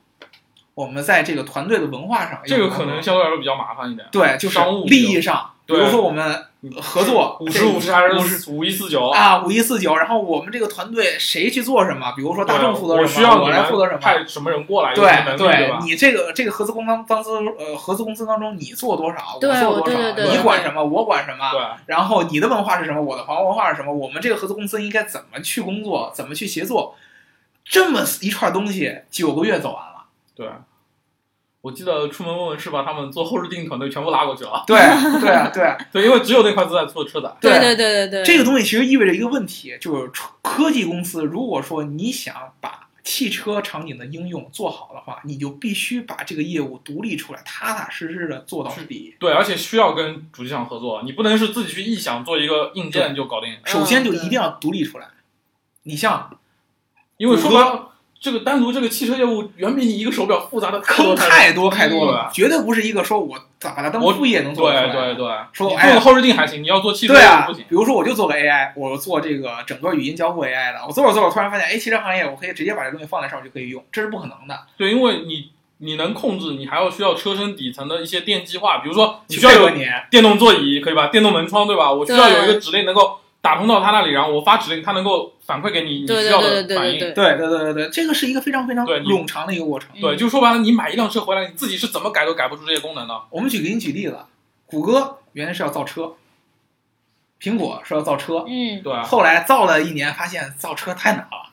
我们在这个团队的文化上，这个可能相对来说比较麻烦一点。对，就是商务利益上，比如说我们合作五十五十还是五是五一四九？啊，五一四九，然后我们这个团队谁去做什么？比如说大众负责我什么，我需要你来负责什么？派什么人过来，对对？你这个这个合资公当当资呃合资公司当中，你做多少，我做多少，你管什么，我管什么，对，然后你的文化是什么，我的行文化是什么，我们这个合资公司应该怎么去工作，怎么去协作，这么一串东西，九个月走完了。对。我记得出门问问是把他们做后视镜团队全部拉过去了。对对啊对啊，对，因为只有那块资在做车载。对对对对对对，这个东西其实意味着一个问题，就是科科技公司如果说你想把汽车场景的应用做好的话，你就必须把这个业务独立出来，踏踏实实的做到底。对，而且需要跟主机厂合作，你不能是自己去臆想做一个硬件就搞定，首先就一定要独立出来。你像因为说白了，这个单独这个汽车业务远比你一个手表复杂的坑太多多太多了，绝对不是一个说我咋把它当我副业能做得出来。对对对，说做个后视镜还行，你要做汽车对啊不行，。比如说我就做个 AI，我做这个整个语音交互 AI 的，我做着做着突然发现，哎，汽车行业我可以直接把这东西放在上面就可以用，这是不可能的。对，因为你你能控制，你还要需要车身底层的一些电机化，比如说你需要有电动座椅，可以吧？电动门窗，对吧？我需要有一个指令能够打通到他那里，然后我发指令，他能够反馈给你你需要的反应。对对对对对对，这个是一个非常非常对冗长的一个过程。对，就说白了，你买一辆车回来，你自己是怎么改都改不出这些功能的。我们举给你举例子，谷歌原来是要造车，苹果是要造车，嗯，对，后来造了一年，发现造车太难了，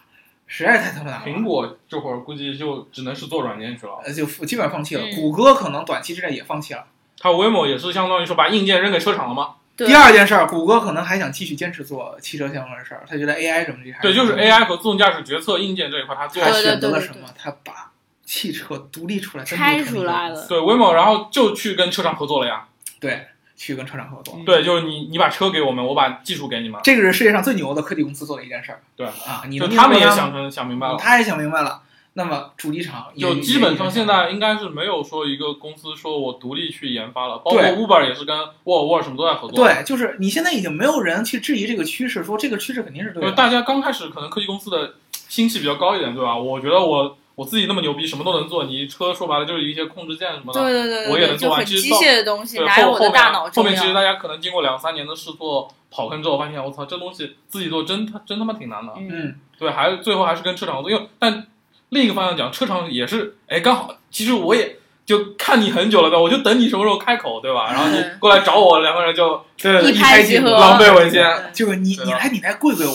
实在是太他妈难了。苹果这会儿估计就只能是做软件去了。呃就基本上放弃了，嗯谷歌可能短期之内也放弃了。它 Waymo 也是相当于说把硬件扔给车厂了吗？对第二件事儿，谷歌可能还想继续坚持做汽车相关的事儿，他觉得 AI 这么厉害。对，就是 AI 和自动驾驶决策硬件这一块，他做他选择了什么？他把汽车独立出来，拆出来了。对 Waymo，然后就去跟车厂合作了呀。对，去跟车厂合作。嗯对，就是你你把车给我们，我把技术给你们，这个是世界上最牛的科技公司做的一件事儿。对啊，你就他们也想成想明白了。他也想明白了。那么主机厂也就基本上现。在应该是没有说一个公司说我独立去研发了，包括对 Uber 也是跟沃尔沃什么都在合作。对，，就是你现在已经没有人去质疑这个趋势，说这个趋势肯定是对的。就是大家刚开始可能科技公司的心气比较高一点，对吧？我觉得我我自己那么牛逼，什么都能做，你车说白了就是一些控制键什么的。对对对我也能做完很机其实到械的东西，对，哪有我的后后面大脑重后面其实？大家可能经过两三年的试做跑坑之后，发现我操，这东西自己做真他真他妈挺难的。嗯，嗯，对，还最后还是跟车厂合作，因为但另一个方向讲，车厂也是，哎，刚好，其实我也就看你很久了，对吧？我就等你什么时候开口，对吧？然后你过来找我，两个人就对一拍即合，狼狈为奸就是你你来你来跪跪我，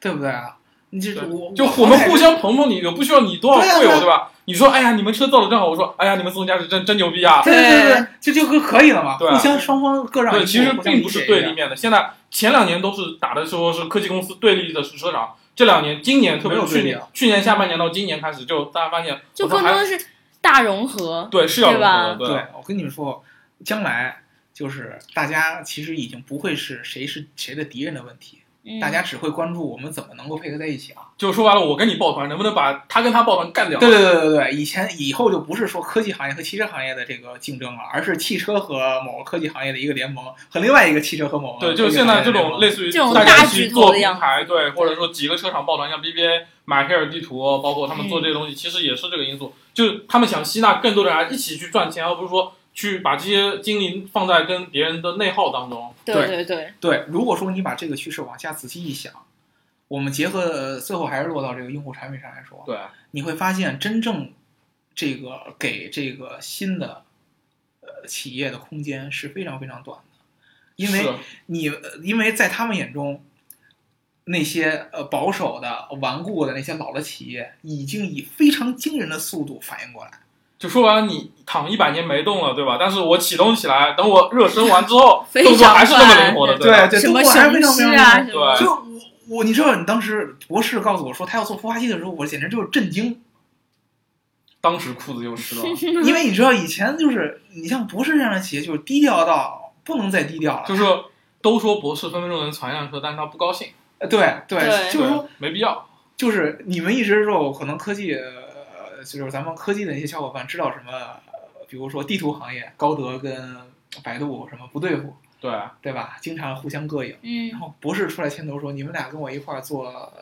对不对啊？你这对我就我们互相捧捧你，也不需要你多少跪我，对吧？你说，哎呀，你们车造的真好，我说，哎呀，你们自动驾驶真真牛逼啊！对对对这，就就可可以了嘛，对啊互相双方各让一对，其实并不是对立面的。现在前两年都是打的时候是科技公司对立的是车厂，这两年今年特别是去年没有对立啊去年下半年到今年开始，就大家发现，就更多的是大融合。对是要融合对我跟你们说，将来就是大家其实已经不会是谁是谁的敌人的问题，嗯大家只会关注我们怎么能够配合在一起啊。就说白了，我跟你抱团，能不能把他跟他抱团干掉？对对对对对，以前以后就不是说科技行业和汽车行业的这个竞争了，而是汽车和某个科技行业的一个联盟和另外一个汽车和某个对，就是现在这种类似于大家一起做平台，对，或者说几个车厂抱团，像 BBA 买黑尔地图，包括他们做这些东西，其实也是这个因素，就是他们想吸纳更多的人一起去赚钱，而不是说去把这些精力放在跟别人的内耗当中。对对对对，对，如果说你把这个趋势往下仔细一想，我们结合呃最后还是落到这个用户产品上来说，对，你会发现真正这个给这个新的呃企业的空间是非常非常短的，因为你呃因为在他们眼中，那些呃保守的、顽固的那些老的企业，已经以非常惊人的速度反应过来。就说完了，你躺一百年没动了，对吧？但是我启动起来，等我热身完之后，动作还是那么灵活的，对？对，什么动作还是非常非常啊对就我我你知道，你当时博士告诉我说他要做孵化器的时候，我简直就是震惊，当时裤子就湿了。因为你知道以前就是你像博士这样的企业，就是低调到不能再低调了。就是都说博士分分钟能传上车，但是他不高兴，呃对对，对就是说没必要。就是你们一直说可能科技，呃，就是咱们科技的一些小伙伴知道什么，呃比如说地图行业，高德跟百度什么不对付，对，对吧？经常互相膈应。嗯然后博士出来牵头说：“你们俩跟我一块儿做、呃、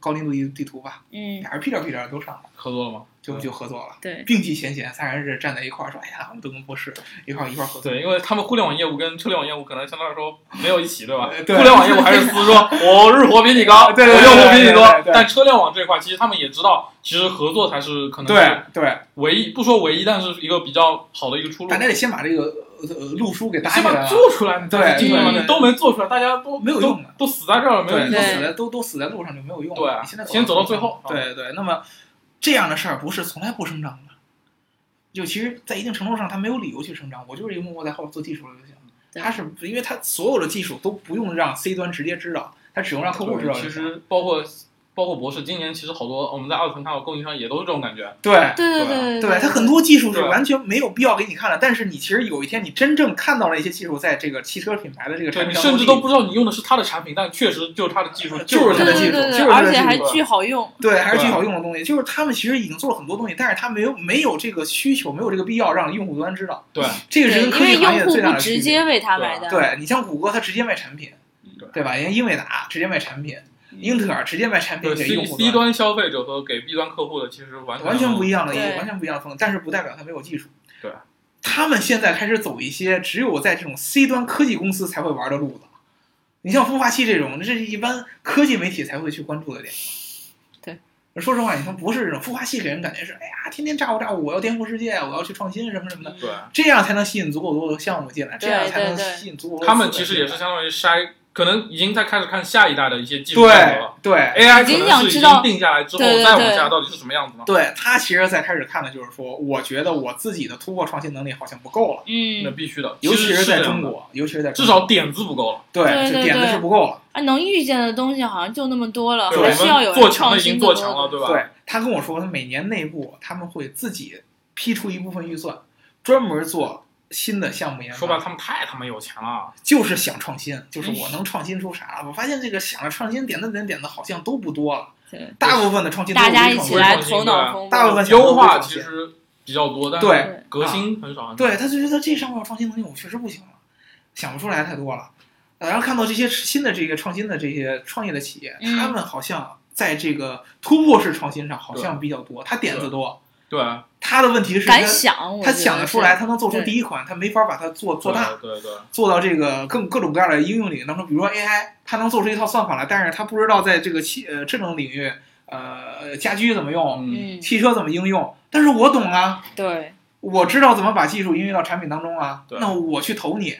高精度地地图吧。”嗯，俩人屁颠屁颠都上了，合作了吗？就就合作了。对，并际闲闲，仨人是站在一块儿说：“哎呀，我们都跟博士一块儿一块儿合作。”对，因为他们互联网业务跟车联网业务可能相对来说没有一起，对吧？呃对互联网业务还是私说，我日活比你高，对对对我用户比你多对对对。但车联网这块，其实他们也知道，其实合作才是可能对是对，唯一，不说唯一，但是一个比较好的一个出路。大家得先把这个呃路书给搭先把起来了。做出来，你对对都没做出来，大家都都没有用的都死在这儿了，没有对，都死在都都死在路上就没有用了。对现在先走到最后对对对。那么这样的事儿不是从来不生长的，就其实，在一定程度上，它没有理由去生长。我就是一个默默在后边做技术的就行。对它是因为它所有的技术都不用让 C 端直接知道，它只用让客户知道。其实包括包括博士，今年其实好多我们在二层看到供应商也都是这种感觉。对对对对它很多技术是完全没有必要给你看的，但是你其实有一天你真正看到了一些技术在这个汽车品牌的这个产品上甚至都不知道你用的是它的产品，但确实就是它的技术，就是它的技术对对对对，就是而且还巨好用。对，还是巨好用的东西。就是他们其实已经做了很多东西，但是他没有没有这个需求，没有这个必要让用户端知道。对这个是科技行业最大的区别。直接为他买单。对你像谷歌，它直接卖产品，对对吧？人家英伟达直接卖产品，嗯英特尔直接卖产品给用户 C 端。消费者和给 B 端客户的其实完全完全不一样的，也完全不一样的风格，但是不代表它没有技术。对，他们现在开始走一些只有在这种 C 端科技公司才会玩的路子。你像孵化器这种，这是一般科技媒体才会去关注的点。对，说实话，你像博士这种孵化器，给人感觉是，哎呀，天天炸呼炸呼，我要颠覆世界，我要去创新什么什么的，对，这样才能吸引足够多的项目进来，这样才能吸引足够多的他们其实也是相当于筛，可能已经在开始看下一代的一些技术了。对 AI 已经可能是已想知道经定下来之后，再往下到底是什么样子呢？对，他其实在开始看的就是说，我觉得我自己的突破创新能力好像不够了，嗯，那必须的，尤其是在中国，尤其是在中至少点子不够了。对，点子是不够了。啊，能预见的东西好像就那么多了，对还是要有做强的已经新做强了，对吧？对他跟我说，他每年内部他们会自己批出一部分预算，专门做新的项目研发。说白了，他们太他妈有钱了。就是想创新，就是我能创新出啥？我发现这个想着创新点子点点的好像都不多了，对大部分的创新都大是创新家一起来创新头脑风暴。大部分优化其实比较多，但对是革新很少。对，他就觉得这上面有创新能力，我确实不行了，想不出来太多了。呃然后看到这些新的这个创新的这些创业的企业，嗯他们好像在这个突破式创新上好像比较多，他点子多，对他的问题是敢他想，他想得出来，他能做出第一款，他没法把它做做大，对对对，做到这个更各种各样的应用领域。当中，比如说 AI，他能做出一套算法来，但是他不知道在这个汽呃智能领域，呃家居怎么用，汽车怎么应用，但是我懂啊，对，我知道怎么把技术应用到产品当中啊，对。那我去投你，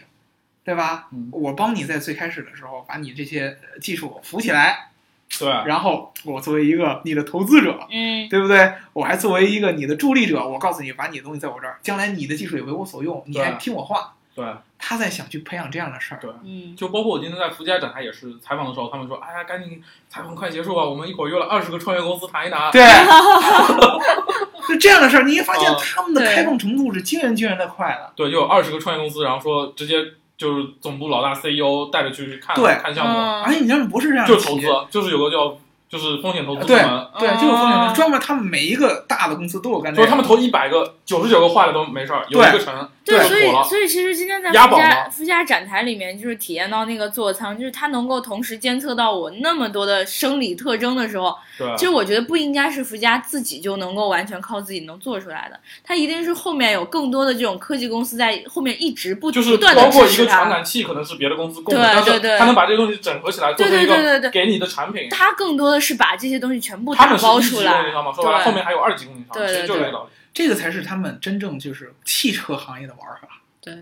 对吧？嗯。我帮你在最开始的时候把你这些呃技术扶起来，对，然后我作为一个你的投资者，嗯，对不对？我还作为一个你的助力者，我告诉你，把你的东西在我这儿，将来你的技术也为我所用，你还听我话。对，他在想去培养这样的事儿，对嗯，就包括我今天在福佳展，台也是采访的时候，他们说，哎呀，赶紧采访快结束吧，我们一会儿约了二十个创业公司谈一谈。对，就这样的事儿，你也发现哦他们的开放程度是惊人惊人的快的。对，就有二十个创业公司，然后说直接就是总部老大 CEO 带着去看看项目，嗯。而且你像不是这样就投资就是有个叫就是风险投资部对门，对，就是风险投资，专门他们每一个大的公司都有干这个。说他们投一百个，九十九个坏了都没事儿，有一个成，对，所以。所以其实今天在押宝富家吗富家展台里面，就是体验到那个座舱，就是它能够同时监测到我那么多的生理特征的时候，对，其实我觉得不应该是福家自己就能够完全靠自己能做出来的，它一定是后面有更多的这种科技公司在后面一直不就是不断的包括一个传。感器，可能是别的公司供的，对对对是他能把这个东西整合起来，做对对对对对个给你的产品。它更多的是把这些东西全部打包出来对后面还有二级供应商，对就是这对个道理。这个才是他们真正就是汽车行业的玩法。对，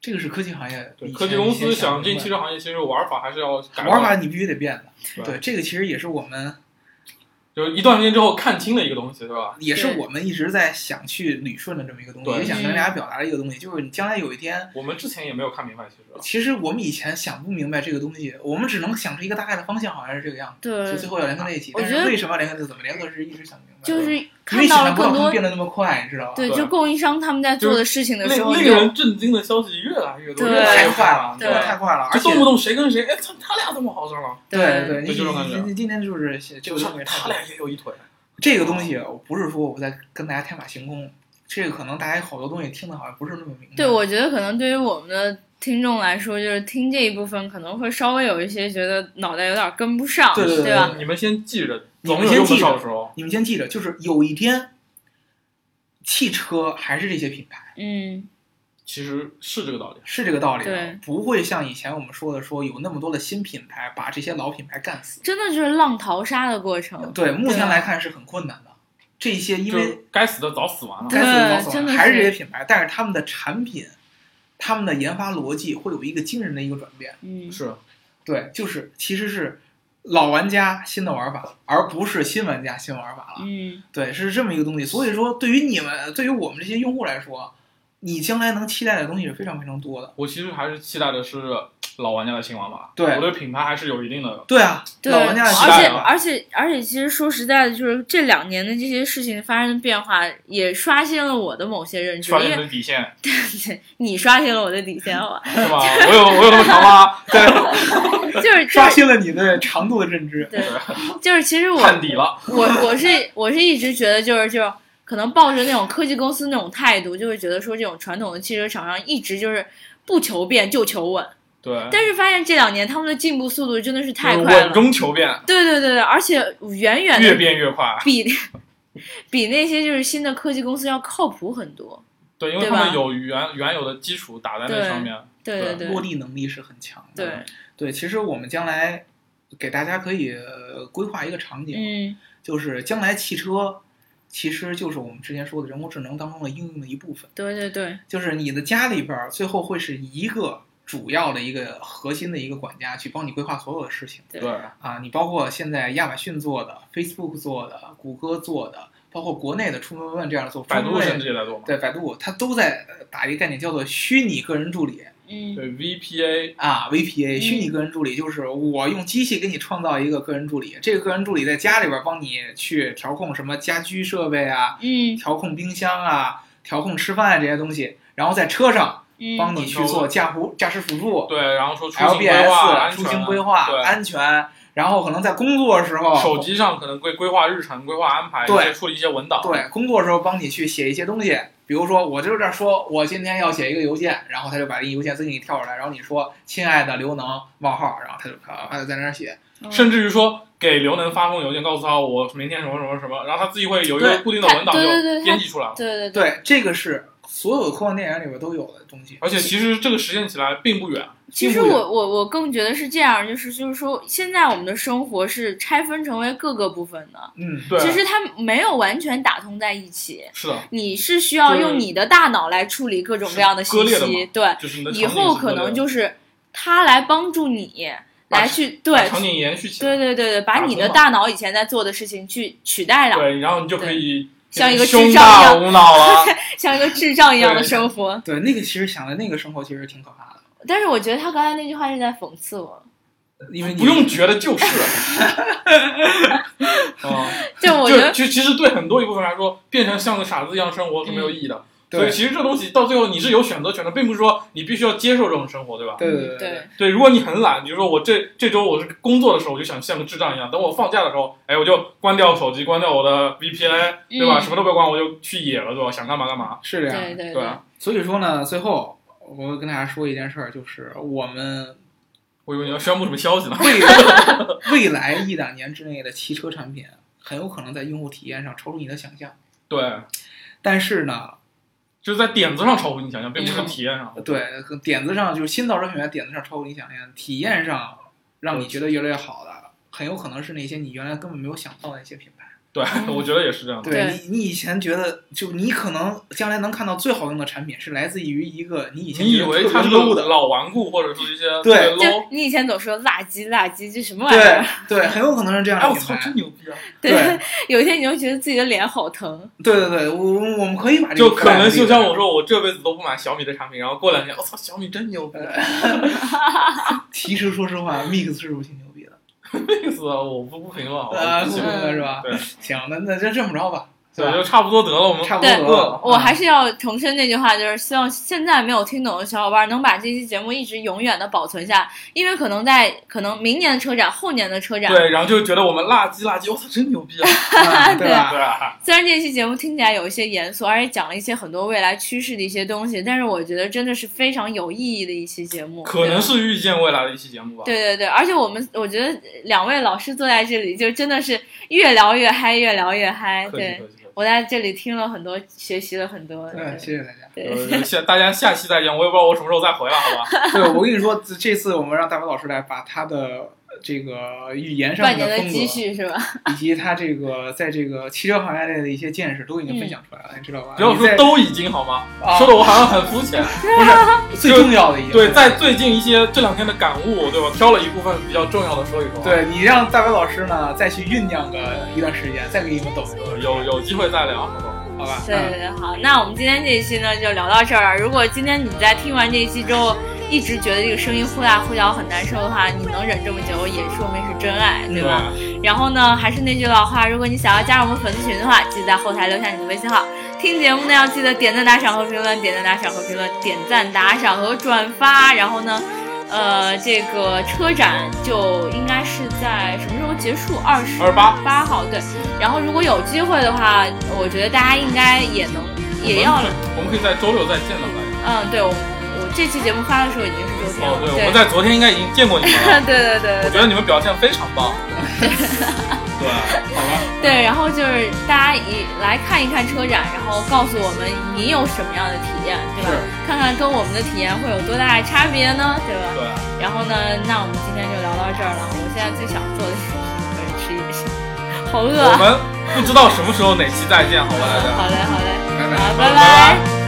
这个是科技行业科技公司想进汽车行业，其实玩法还是要改玩法，你必须得变的。对对，这个其实也是我们就是一段时间之后看清了一个东西，对吧？也是我们一直在想去捋顺的这么一个东西，对。也想跟嗯大家表达的一个东西，就是你将来有一天，我们之前也没有看明白，其实。其实我们以前想不明白这个东西，我们只能想出一个大概的方向，好像是这个样子，对。就最后要联合在一起。但是为什么要联合在怎么联合是一直想不明白，就是因看到到了更多变得那么快，你知道吗？对，就供应商他们在做的事情的时候，令令就人震惊的消息越来越多，太快了，对太快了，而动不动谁跟谁，哎，他，他俩怎么好上了？对对，你就这种感觉你你今天就是这就是个他俩也有一腿，这个东西不是说我在跟大家天马行空，这个可能大家好多东西听的好像不是那么明白。对，我觉得可能对于我们的听众来说，就是听这一部分可能会稍微有一些觉得脑袋有点跟不上，对对对吧？你们先记着，你们先记着上的时候。你们先记着，就是有一天，汽车还是这些品牌，嗯，其实是这个道理。是这个道理对，不会像以前我们说的说有那么多的新品牌把这些老品牌干死。真的就是浪淘沙的过程。对，目前来看是很困难的。这些因为该死的早死完了。该死的早死完了还是这些品牌，但是他们的产品、他们的研发逻辑会有一个惊人的一个转变。嗯，是，对，就是其实是老玩家新的玩法，而不是新玩家新玩法了。嗯，对，是这么一个东西。所以说，对于你们，对于我们这些用户来说，你将来能期待的东西是非常非常多的。我其实还是期待的是老玩家的新玩法。对我对品牌还是有一定的。对啊，对，老玩家的期而且而且而且，其实说实在的，就是这两年的这些事情发生的变化，也刷新了我的某些认知。刷新因为你的底线 对你刷新了我的底线，好吧？是吧？我有我有那么长吗？对，就是就是刷新了你对长度的认知。对，就是其实我看底了。我我是我是一直觉得就是就是可能抱着那种科技公司那种态度，就会觉得说这种传统的汽车厂商一直就是不求变就求稳，对，但是发现这两年他们的进步速度真的是太快了稳，中求变，对对对对，而且远远越变越快。比比那些就是新的科技公司要靠谱很多。对，因为他们有原原有的基础打在那上面。对对对落地能力是很强的。对，对，其实我们将来给大家可以呃规划一个场景，嗯就是将来汽车其实就是我们之前说的人工智能当中的应用的一部分。对对对，就是你的家里边儿最后会是一个主要的一个核心的一个管家去帮你规划所有的事情对对，啊，你包括现在亚马逊做的、Facebook 做的、谷歌做的，包括国内的出门问问这样的做，百度甚至也在做嘛。对百度，它都在呃打一个概念叫做虚拟个人助理嗯。对 VPA，啊，VPA 嗯虚拟个人助理就是我用机器给你创造一个个人助理，这个个人助理在家里边儿帮你去调控什么家居设备啊，嗯。调控冰箱啊，调控吃饭啊这些东西，然后在车上嗯。帮你去做驾辅驾驶辅助对，然后说出行规划、安，LBS 全出行规划对，安全，然后可能在工作的时候，手机上可能规规划日程、规划安排，对处理一些文档。对，工作的时候帮你去写一些东西，比如说我就这儿说，我今天要写一个邮件，然后他就把这个邮件自己给你跳出来，然后你说亲爱的刘能冒号，然后他就啊他就在那儿写，嗯甚至于说给刘能发封邮件，告诉他我明天什么什么什么，然后他自己会有一个固定的文档就编辑出来了。对对对，这个是所有的科幻电影里边都有的东西，而且其实这个实现起来并不远，其实我我我更觉得是这样，就是就是说，现在我们的生活是拆分成为各个部分的，嗯，对，其实它没有完全打通在一起。是的，你是需要用你的大脑来处理各种各样的信息，对，就是你的以后可能就是它来帮助你来去对场景延续起来。对对对对，把你的大脑以前在做的事情去取代了，对，然后你就可以像一个智障一样大无脑了。像一个智障一样的生活。对，那个其实想的那个生活其实挺可怕的，但是我觉得他刚才那句话是在讽刺我，因为你不用觉得就是。哦，就我觉得就其其实对很多一部分来说，变成像个傻子一样生活是没有意义的。所以对其实这东西到最后你是有选择权的，并不是说你必须要接受这种生活，对吧？对对对对对，如果你很懒，比如说我这这周我是工作的时候，我就想像个智障一样，等我放假的时候，哎，我就关掉手机，关掉我的 VPN，对吧？嗯什么都不要关，我就去野了，对吧？想干嘛干嘛。是这样，对对对啊，所以说呢，最后我跟大家说一件事儿，就是我们我以为你要宣布什么消息呢。未来 未来一两年之内的汽车产品很有可能在用户体验上超出你的想象，对，但是呢，就是在点子上超乎你想象，并不是嗯体验上。对点子上就是新造车品牌点子上超乎你想象，体验上让你觉得越来越好的，很有可能是那些你原来根本没有想到的一些品牌。对，嗯我觉得也是这样的。对对你，你以前觉得就你可能将来能看到最好用的产品是来自于一个你以前你以为它是老顽固，或者是一些对就 low？你以前总说垃圾垃圾，这什么玩意儿对？对，很有可能是这样哎，我操，真。牛逼啊！对有一天你就觉得自己的脸好疼，对对对，我我我们可以把这个就可能就像我说。我这辈子都不买小米的产品，然后过两天，我操，小米真牛逼 其实说实话，Mix 是不是挺牛逼的？，Mix 啊我不不评论，好吧呃，不不行评论是吧？对行，那那就这么着吧，对，就差不多得了，我们差不多了。我还是是要重申那句话，就是希望现在没有听懂的小伙伴能把这期节目一直永远的保存下，因为可能在可能明年的车展、后年的车展，对，然后就觉得我们垃圾垃圾，我操，真牛逼啊！啊对吧？对啊，虽然这期节目听起来有一些严肃，而且讲了一些很多未来趋势的一些东西，但是我觉得真的是非常有意义的一期节目。可能是预见未来的一期节目吧。对对对，而且我们我觉得两位老师坐在这里，就真的是越聊越嗨，越聊越嗨。对客气。我在这里听了很多，学习了很多。对，谢谢大家。下大家下期再见，我也不知道我什么时候再回来，好吧？对，我跟你说，这这次我们让大白老师来把他的这个语言上半面风格年的积，蓄是吧？以及他这个在这个汽车行业内的一些见识都已经分享出来了，你知道吧？不要说都已经好吗？啊说的我好像很肤浅。不是 最重要的一件对，在最近一些这两天的感悟，对吧？挑了一部分比较重要的说一说。，对你让大白老师呢再去酝酿个一段时间，再给你们抖一抖，有有机会再聊，好不好？好吧？对对对，好，那我们今天这一期呢就聊到这儿了。如果今天你在听完这一期之后，一直觉得这个声音忽大忽小很难受的话，你能忍这么久，也说明是真爱，对吧？然后呢，还是那句老话，如果你想要加入我们粉丝群的话，记得在后台留下你的微信号。听节目呢，要记得点赞、打赏和评论，点赞、打赏和评论，点赞、打赏和转发。然后呢，呃，这个车展就应该是在什么时候结束？二十28八号，对。然后如果有机会的话，我觉得大家应该也能也要我们可以在周六再见到大家。嗯，对我我这期节目发的时候已经是周天哦，了，对，我们在昨天应该已经见过你们了。对对对对我觉得你们表现非常棒。对，好吧。对，然后就是大家一来看一看车展，然后告诉我们你有什么样的体验，对吧是？看看跟我们的体验会有多大的差别呢，对吧？对，然后呢，那我们今天就聊到这儿了。我现在最想做的事情就是吃夜宵，好饿啊！我们不知道什么时候哪期再见，好吧，大家。好嘞，好嘞，拜拜拜拜